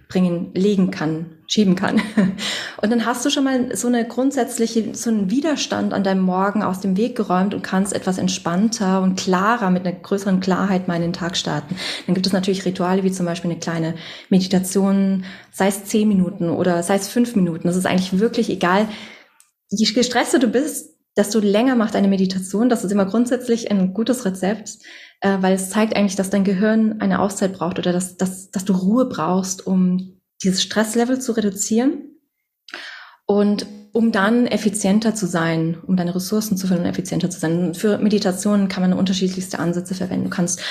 bringen, legen kann, schieben kann. Und dann hast du schon mal so eine grundsätzliche, so einen Widerstand an deinem Morgen aus dem Weg geräumt und kannst etwas entspannter und klarer mit einer größeren Klarheit mal in den Tag starten. Dann gibt es natürlich Rituale wie zum Beispiel eine kleine Meditation, sei es zehn Minuten oder sei es fünf Minuten. Das ist eigentlich wirklich egal. Je gestresster du bist, desto länger macht eine Meditation. Das ist immer grundsätzlich ein gutes Rezept äh, weil es zeigt eigentlich, dass dein Gehirn eine Auszeit braucht oder dass, dass, dass du Ruhe brauchst, um dieses Stresslevel zu reduzieren. Und um dann effizienter zu sein, um deine Ressourcen zu füllen und effizienter zu sein. Für Meditationen kann man unterschiedlichste Ansätze verwenden. Du kannst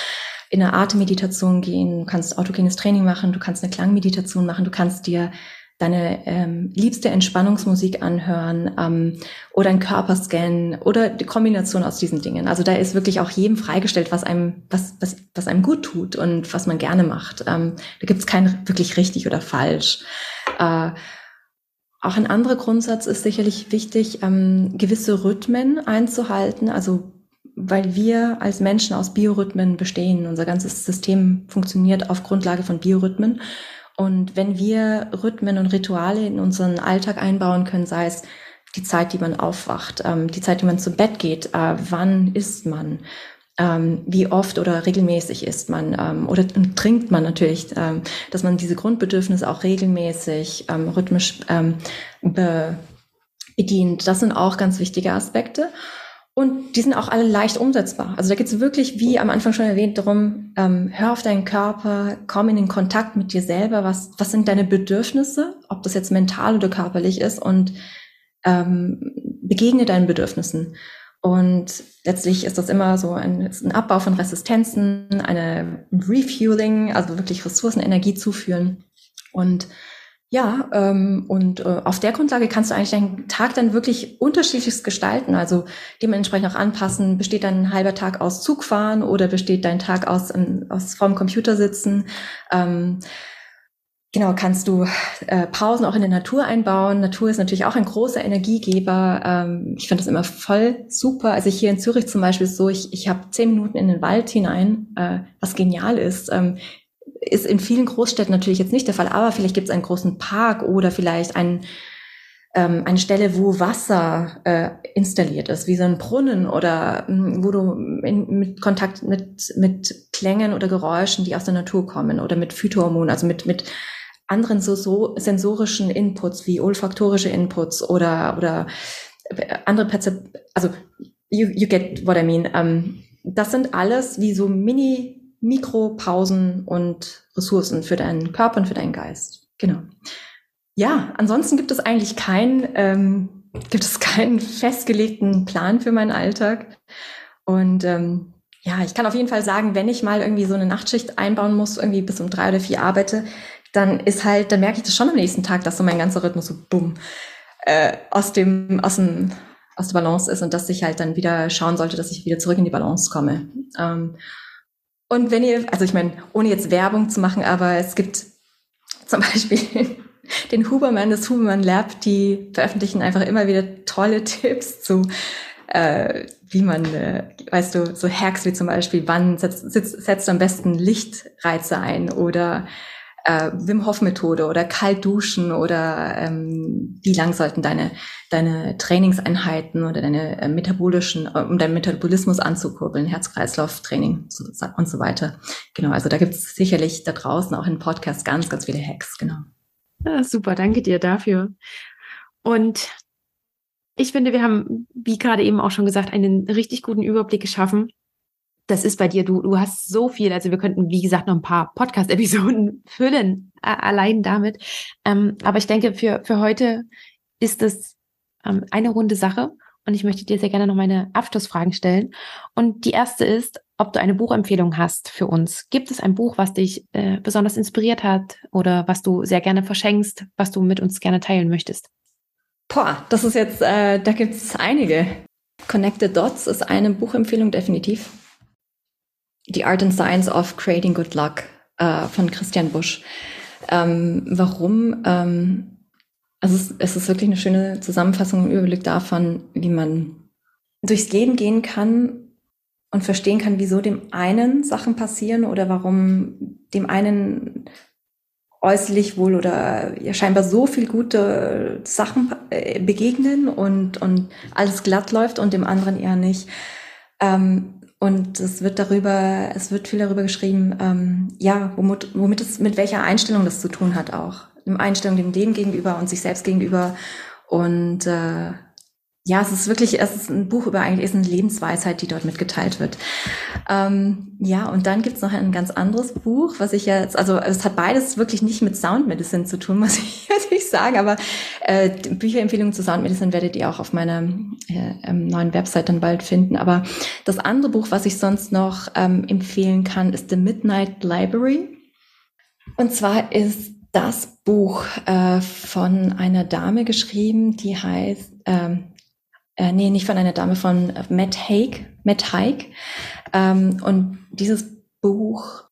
in eine Atemmeditation gehen, du kannst autogenes Training machen, du kannst eine Klangmeditation machen, du kannst dir deine ähm, liebste Entspannungsmusik anhören ähm, oder einen Körper scannen oder die Kombination aus diesen Dingen. Also da ist wirklich auch jedem freigestellt, was einem, was, was, was einem gut tut und was man gerne macht. Ähm, da gibt es kein wirklich richtig oder falsch. Äh, auch ein anderer Grundsatz ist sicherlich wichtig, ähm, gewisse Rhythmen einzuhalten. Also weil wir als Menschen aus Biorhythmen bestehen. Unser ganzes System funktioniert auf Grundlage von Biorhythmen. Und wenn wir Rhythmen und Rituale in unseren Alltag einbauen können, sei es die Zeit, die man aufwacht, ähm, die Zeit, die man zu Bett geht, äh, wann isst man, ähm, wie oft oder regelmäßig isst man ähm, oder trinkt man natürlich, ähm, dass man diese Grundbedürfnisse auch regelmäßig, ähm, rhythmisch ähm, be bedient. Das sind auch ganz wichtige Aspekte. Und die sind auch alle leicht umsetzbar. Also da geht es wirklich, wie am Anfang schon erwähnt, darum, ähm, hör auf deinen Körper, komm in den Kontakt mit dir selber. Was, was sind deine Bedürfnisse, ob das jetzt mental oder körperlich ist und ähm, begegne deinen Bedürfnissen. Und letztlich ist das immer so ein, ein Abbau von Resistenzen, eine Refueling, also wirklich Ressourcen, Energie zuführen. Und ja, ähm, und äh, auf der Grundlage kannst du eigentlich deinen Tag dann wirklich unterschiedlichst gestalten. Also dementsprechend auch anpassen. Besteht dein halber Tag aus Zugfahren oder besteht dein Tag aus, ähm, aus vorm Computer sitzen? Ähm, genau, kannst du äh, Pausen auch in der Natur einbauen. Natur ist natürlich auch ein großer Energiegeber. Ähm, ich finde das immer voll super. Also hier in Zürich zum Beispiel so, ich, ich habe zehn Minuten in den Wald hinein, äh, was genial ist. Ähm, ist in vielen Großstädten natürlich jetzt nicht der Fall, aber vielleicht gibt es einen großen Park oder vielleicht ein, ähm, eine Stelle, wo Wasser äh, installiert ist, wie so ein Brunnen oder mh, hm, wo du in, mit Kontakt mit, mit Klängen oder Geräuschen, die aus der Natur kommen oder mit Phytohormonen, also mit, mit anderen so, so sensorischen Inputs wie olfaktorische Inputs oder, oder andere Perzep also you, you get what I mean. Ähm, das sind alles wie so Mini Mikropausen und Ressourcen für deinen Körper und für deinen Geist. Genau. Ja, ansonsten gibt es eigentlich keinen, ähm, gibt es keinen festgelegten Plan für meinen Alltag. Und ähm, ja, ich kann auf jeden Fall sagen, wenn ich mal irgendwie so eine Nachtschicht einbauen muss, irgendwie bis um drei oder vier arbeite, dann ist halt, dann merke ich das schon am nächsten Tag, dass so mein ganzer Rhythmus so bumm äh, aus dem, aus dem, aus der Balance ist und dass ich halt dann wieder schauen sollte, dass ich wieder zurück in die Balance komme. Ähm, und wenn ihr, also ich meine, ohne jetzt Werbung zu machen, aber es gibt zum Beispiel den Huberman, das Huberman Lab, die veröffentlichen einfach immer wieder tolle Tipps zu, äh, wie man, äh, weißt du, so Hacks wie zum Beispiel, wann setzt, setzt, setzt du am besten Lichtreize ein oder äh, Wim Hof Methode oder kalt duschen oder ähm, wie lang sollten deine deine Trainingseinheiten oder deine äh, metabolischen äh, um deinen Metabolismus anzukurbeln Herz-Kreislauf-Training und so weiter. Genau also da gibt es sicherlich da draußen auch in Podcast ganz ganz viele Hacks genau. Ja, super danke dir dafür. Und ich finde wir haben wie gerade eben auch schon gesagt einen richtig guten Überblick geschaffen das ist bei dir, du, du hast so viel, also wir könnten, wie gesagt, noch ein paar Podcast-Episoden füllen, äh, allein damit. Ähm, aber ich denke, für, für heute ist es ähm, eine runde Sache und ich möchte dir sehr gerne noch meine Abschlussfragen stellen. Und die erste ist, ob du eine Buchempfehlung hast für uns. Gibt es ein Buch, was dich äh, besonders inspiriert hat oder was du sehr gerne verschenkst, was du mit uns gerne teilen möchtest? Boah, das ist jetzt, äh, da gibt es einige. Connected Dots ist eine Buchempfehlung definitiv. The Art and Science of Creating Good Luck äh, von Christian Busch. Ähm, warum? Ähm, also es, es ist wirklich eine schöne Zusammenfassung und Überblick davon, wie man durchs Leben gehen kann und verstehen kann, wieso dem einen Sachen passieren oder warum dem einen äußerlich wohl oder ja scheinbar so viel gute Sachen äh, begegnen und, und alles glatt läuft und dem anderen eher nicht. Ähm, und es wird darüber, es wird viel darüber geschrieben, ähm, ja, womit, womit es, mit welcher Einstellung das zu tun hat auch. Einstellung dem Leben gegenüber und sich selbst gegenüber. Und äh, ja, es ist wirklich, es ist ein Buch über eigentlich ist eine Lebensweisheit, die dort mitgeteilt wird. Ähm, ja, und dann gibt's noch ein ganz anderes Buch, was ich jetzt, also es hat beides wirklich nicht mit Sound Medicine zu tun, muss ich, muss ich sagen, aber Äh, Bücherempfehlungen zu Sound Medicine werdet ihr auch auf meiner äh, ähm, neuen Website dann bald finden. Aber das andere Buch, was ich sonst noch ähm, empfehlen kann, ist The Midnight Library. Und zwar ist das Buch äh, von einer Dame geschrieben, die heißt, ähm, äh, nee, nicht von einer Dame, von Matt Haig, Matt Haig. Ähm, und dieses Buch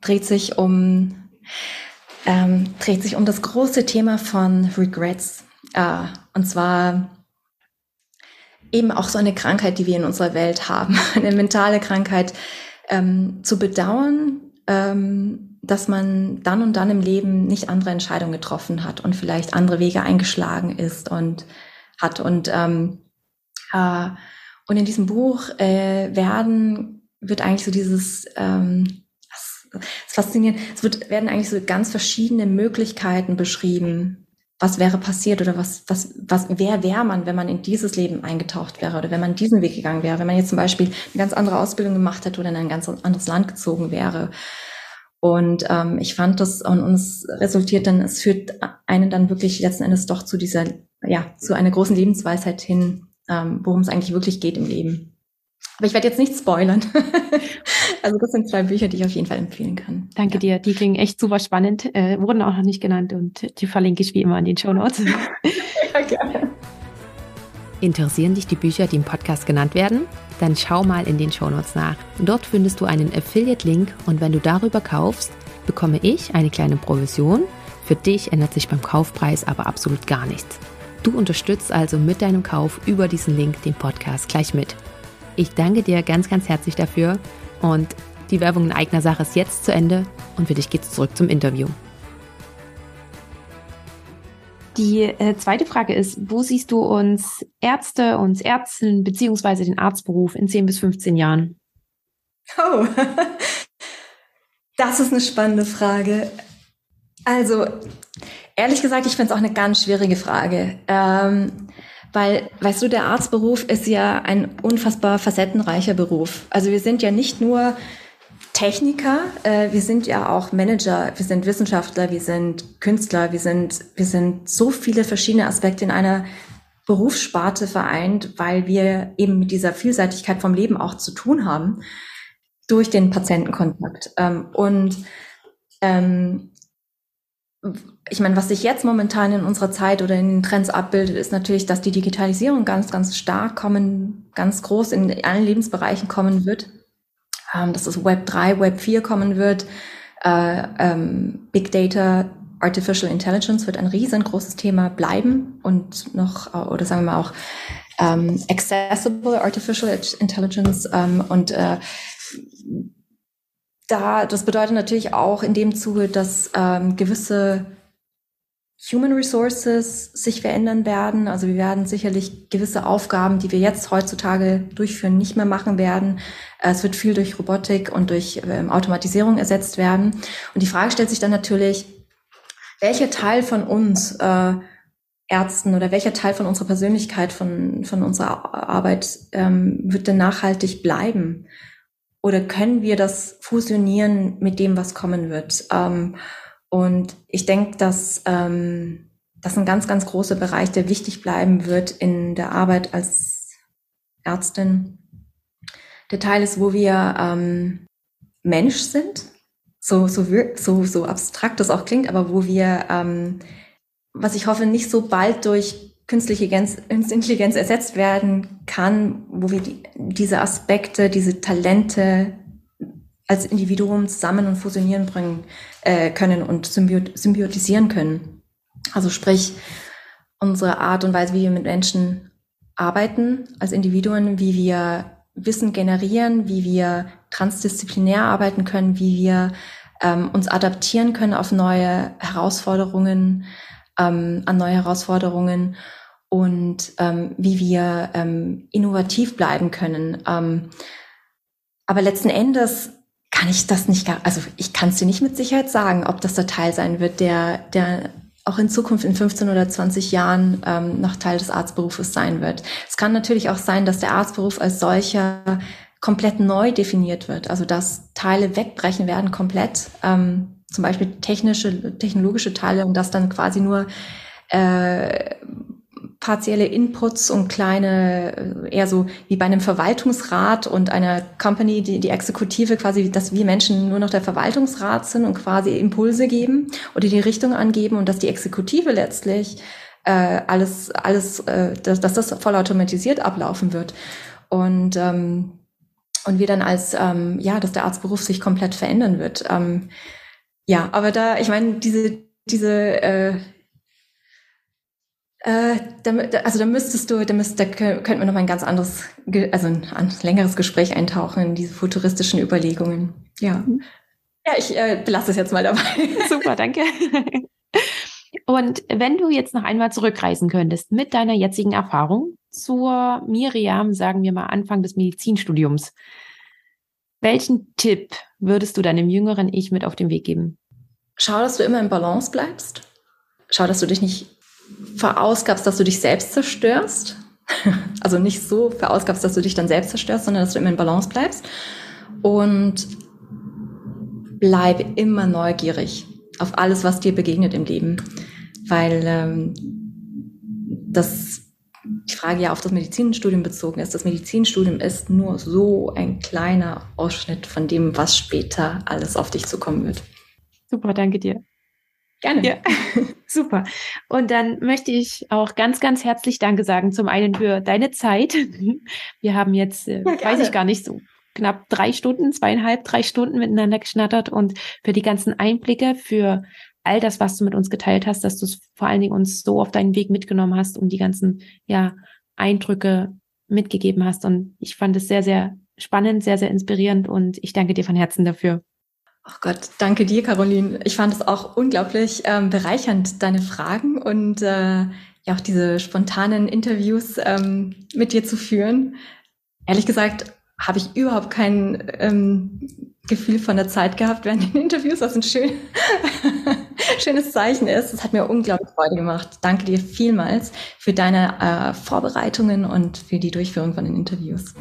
dreht sich um ähm, dreht sich um das große Thema von Regrets. Äh, und zwar eben auch so eine Krankheit, die wir in unserer Welt haben, eine mentale Krankheit, ähm, zu bedauern, ähm, dass man dann und dann im Leben nicht andere Entscheidungen getroffen hat und vielleicht andere Wege eingeschlagen ist und hat. Und, ähm, äh, und in diesem Buch äh, werden, wird eigentlich so dieses, ähm, das ist faszinierend, es wird, werden eigentlich so ganz verschiedene Möglichkeiten beschrieben, was wäre passiert oder was, was, was, wer wäre man, wenn man in dieses Leben eingetaucht wäre oder wenn man diesen Weg gegangen wäre, wenn man jetzt zum Beispiel eine ganz andere Ausbildung gemacht hätte oder in ein ganz anderes Land gezogen wäre. Und ähm, ich fand das und uns resultiert dann, es führt einen dann wirklich letzten Endes doch zu dieser, ja, zu einer großen Lebensweisheit hin, ähm, worum es eigentlich wirklich geht im Leben. Aber ich werde jetzt nicht spoilern. also das sind zwei Bücher, die ich auf jeden Fall empfehlen kann. Danke ja. dir, die klingen echt super spannend, äh, wurden auch noch nicht genannt und die verlinke ich wie immer in den Show Notes. ja, gerne. Interessieren dich die Bücher, die im Podcast genannt werden? Dann schau mal in den Show Notes nach. Dort findest du einen Affiliate-Link und wenn du darüber kaufst, bekomme ich eine kleine Provision. Für dich ändert sich beim Kaufpreis aber absolut gar nichts. Du unterstützt also mit deinem Kauf über diesen Link den Podcast gleich mit. Ich danke dir ganz, ganz herzlich dafür und die Werbung in eigener Sache ist jetzt zu Ende und für dich geht's zurück zum Interview. Die äh, zweite Frage ist, wo siehst du uns Ärzte, uns Ärztinnen beziehungsweise den Arztberuf in 10 bis 15 Jahren? Oh, das ist eine spannende Frage. Also, ehrlich gesagt, ich finde es auch eine ganz schwierige Frage. Ähm, weil, weißt du, der Arztberuf ist ja ein unfassbar facettenreicher Beruf. Also wir sind ja nicht nur Techniker, äh, wir sind ja auch Manager, wir sind Wissenschaftler, wir sind Künstler, wir sind, wir sind so viele verschiedene Aspekte in einer Berufssparte vereint, weil wir eben mit dieser Vielseitigkeit vom Leben auch zu tun haben durch den Patientenkontakt. Ähm, und ähm, ich meine, was sich jetzt momentan in unserer Zeit oder in den Trends abbildet, ist natürlich, dass die Digitalisierung ganz, ganz stark kommen, ganz groß in allen Lebensbereichen kommen wird. Ähm, dass es Web 3, Web 4 kommen wird. Äh, ähm, Big Data, Artificial Intelligence wird ein riesengroßes Thema bleiben und noch, äh, oder sagen wir mal auch, ähm, accessible Artificial Intelligence ähm, und äh, da, das bedeutet natürlich auch in dem Zuge, dass ähm, gewisse Human Resources sich verändern werden. Also wir werden sicherlich gewisse Aufgaben, die wir jetzt heutzutage durchführen, nicht mehr machen werden. Es wird viel durch Robotik und durch ähm, Automatisierung ersetzt werden. Und die Frage stellt sich dann natürlich, welcher Teil von uns äh, Ärzten oder welcher Teil von unserer Persönlichkeit, von, von unserer Arbeit ähm, wird denn nachhaltig bleiben? Oder können wir das fusionieren mit dem, was kommen wird? Ähm, und ich denke, dass ähm, das ein ganz, ganz großer Bereich, der wichtig bleiben wird in der Arbeit als Ärztin. Der Teil ist, wo wir ähm, Mensch sind, so, so, so, so abstrakt das auch klingt, aber wo wir, ähm, was ich hoffe, nicht so bald durch künstliche Intelligenz ersetzt werden kann, wo wir die, diese Aspekte, diese Talente als Individuum zusammen und fusionieren bringen äh, können und symbiotisieren können. Also sprich, unsere Art und Weise, wie wir mit Menschen arbeiten als Individuen, wie wir Wissen generieren, wie wir transdisziplinär arbeiten können, wie wir ähm, uns adaptieren können auf neue Herausforderungen, ähm, an neue Herausforderungen und ähm, wie wir ähm, innovativ bleiben können. Ähm, aber letzten Endes kann ich das nicht, also ich kann es dir nicht mit Sicherheit sagen, ob das der Teil sein wird, der, der auch in Zukunft in 15 oder 20 Jahren ähm, noch Teil des Arztberufes sein wird. Es kann natürlich auch sein, dass der Arztberuf als solcher komplett neu definiert wird, also dass Teile wegbrechen werden komplett, ähm, zum Beispiel technische, technologische Teile und dass dann quasi nur äh, partielle Inputs und kleine, äh, eher so wie bei einem Verwaltungsrat und einer Company, die, die Exekutive quasi, dass wir Menschen nur noch der Verwaltungsrat sind und quasi Impulse geben oder die Richtung angeben und dass die Exekutive letztlich äh, alles, alles, äh, dass, dass das vollautomatisiert ablaufen wird. Und ähm, und wir dann als, ähm, ja, dass der Arztberuf sich komplett verändern wird. Ähm, ja, aber da, ich meine, diese, diese, äh, äh, da, also da müsstest du, da, müsst, da könnten wir noch mal ein ganz anderes, also ein, ein längeres Gespräch eintauchen in diese futuristischen Überlegungen. Ja. Mhm. Ja, ich äh, belasse es jetzt mal dabei. Super, danke. Und wenn du jetzt noch einmal zurückreisen könntest mit deiner jetzigen Erfahrung zur Miriam, sagen wir mal Anfang des Medizinstudiums, welchen Tipp würdest du deinem jüngeren Ich mit auf den Weg geben? Schau, dass du immer in Balance bleibst. Schau, dass du dich nicht verausgabst, dass du dich selbst zerstörst. Also nicht so verausgabst, dass du dich dann selbst zerstörst, sondern dass du immer in Balance bleibst. Und bleib immer neugierig auf alles, was dir begegnet im Leben. Weil ähm, das die Frage ja auf das Medizinstudium bezogen ist. Das Medizinstudium ist nur so ein kleiner Ausschnitt von dem, was später alles auf dich zukommen wird. Super, danke dir. Gerne. Ja, super. Und dann möchte ich auch ganz, ganz herzlich Danke sagen. Zum einen für deine Zeit. Wir haben jetzt, äh, ja, weiß ich gar nicht, so knapp drei Stunden, zweieinhalb, drei Stunden miteinander geschnattert und für die ganzen Einblicke, für all das, was du mit uns geteilt hast, dass du es vor allen Dingen uns so auf deinen Weg mitgenommen hast und die ganzen, ja, Eindrücke mitgegeben hast. Und ich fand es sehr, sehr spannend, sehr, sehr inspirierend und ich danke dir von Herzen dafür. Ach Gott, danke dir, Caroline. Ich fand es auch unglaublich ähm, bereichernd, deine Fragen und äh, ja auch diese spontanen Interviews ähm, mit dir zu führen. Ehrlich gesagt habe ich überhaupt kein ähm, Gefühl von der Zeit gehabt während den Interviews, was ein schön, schönes Zeichen ist. Das hat mir unglaublich Freude gemacht. Danke dir vielmals für deine äh, Vorbereitungen und für die Durchführung von den Interviews.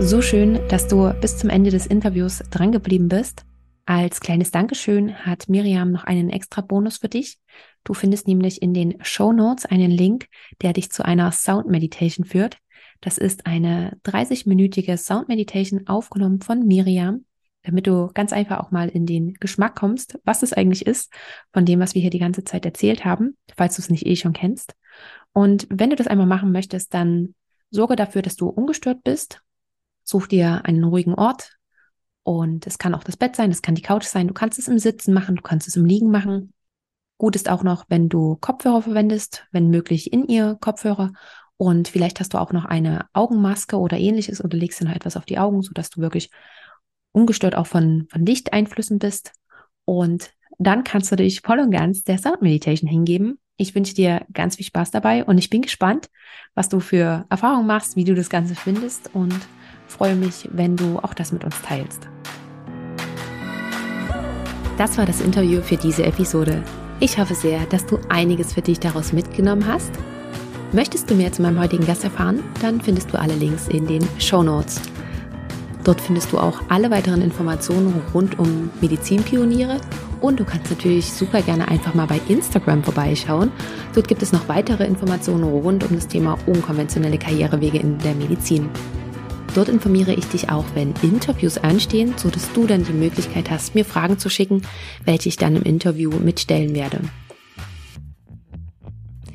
So schön, dass du bis zum Ende des Interviews drangeblieben bist. Als kleines Dankeschön hat Miriam noch einen extra Bonus für dich. Du findest nämlich in den Show Notes einen Link, der dich zu einer Sound Meditation führt. Das ist eine 30-minütige Sound Meditation aufgenommen von Miriam, damit du ganz einfach auch mal in den Geschmack kommst, was es eigentlich ist von dem, was wir hier die ganze Zeit erzählt haben, falls du es nicht eh schon kennst. Und wenn du das einmal machen möchtest, dann sorge dafür, dass du ungestört bist Such dir einen ruhigen Ort und es kann auch das Bett sein, es kann die Couch sein. Du kannst es im Sitzen machen, du kannst es im Liegen machen. Gut ist auch noch, wenn du Kopfhörer verwendest, wenn möglich in ihr Kopfhörer. Und vielleicht hast du auch noch eine Augenmaske oder ähnliches oder legst dir noch etwas auf die Augen, sodass du wirklich ungestört auch von, von Lichteinflüssen bist. Und dann kannst du dich voll und ganz der Sound Meditation hingeben. Ich wünsche dir ganz viel Spaß dabei und ich bin gespannt, was du für Erfahrungen machst, wie du das Ganze findest und freue mich, wenn du auch das mit uns teilst. Das war das Interview für diese Episode. Ich hoffe sehr, dass du einiges für dich daraus mitgenommen hast. Möchtest du mehr zu meinem heutigen Gast erfahren? Dann findest du alle Links in den Show Notes. Dort findest du auch alle weiteren Informationen rund um Medizinpioniere und du kannst natürlich super gerne einfach mal bei Instagram vorbeischauen. Dort gibt es noch weitere Informationen rund um das Thema unkonventionelle Karrierewege in der Medizin. Dort informiere ich dich auch, wenn Interviews anstehen, so dass du dann die Möglichkeit hast, mir Fragen zu schicken, welche ich dann im Interview mitstellen werde.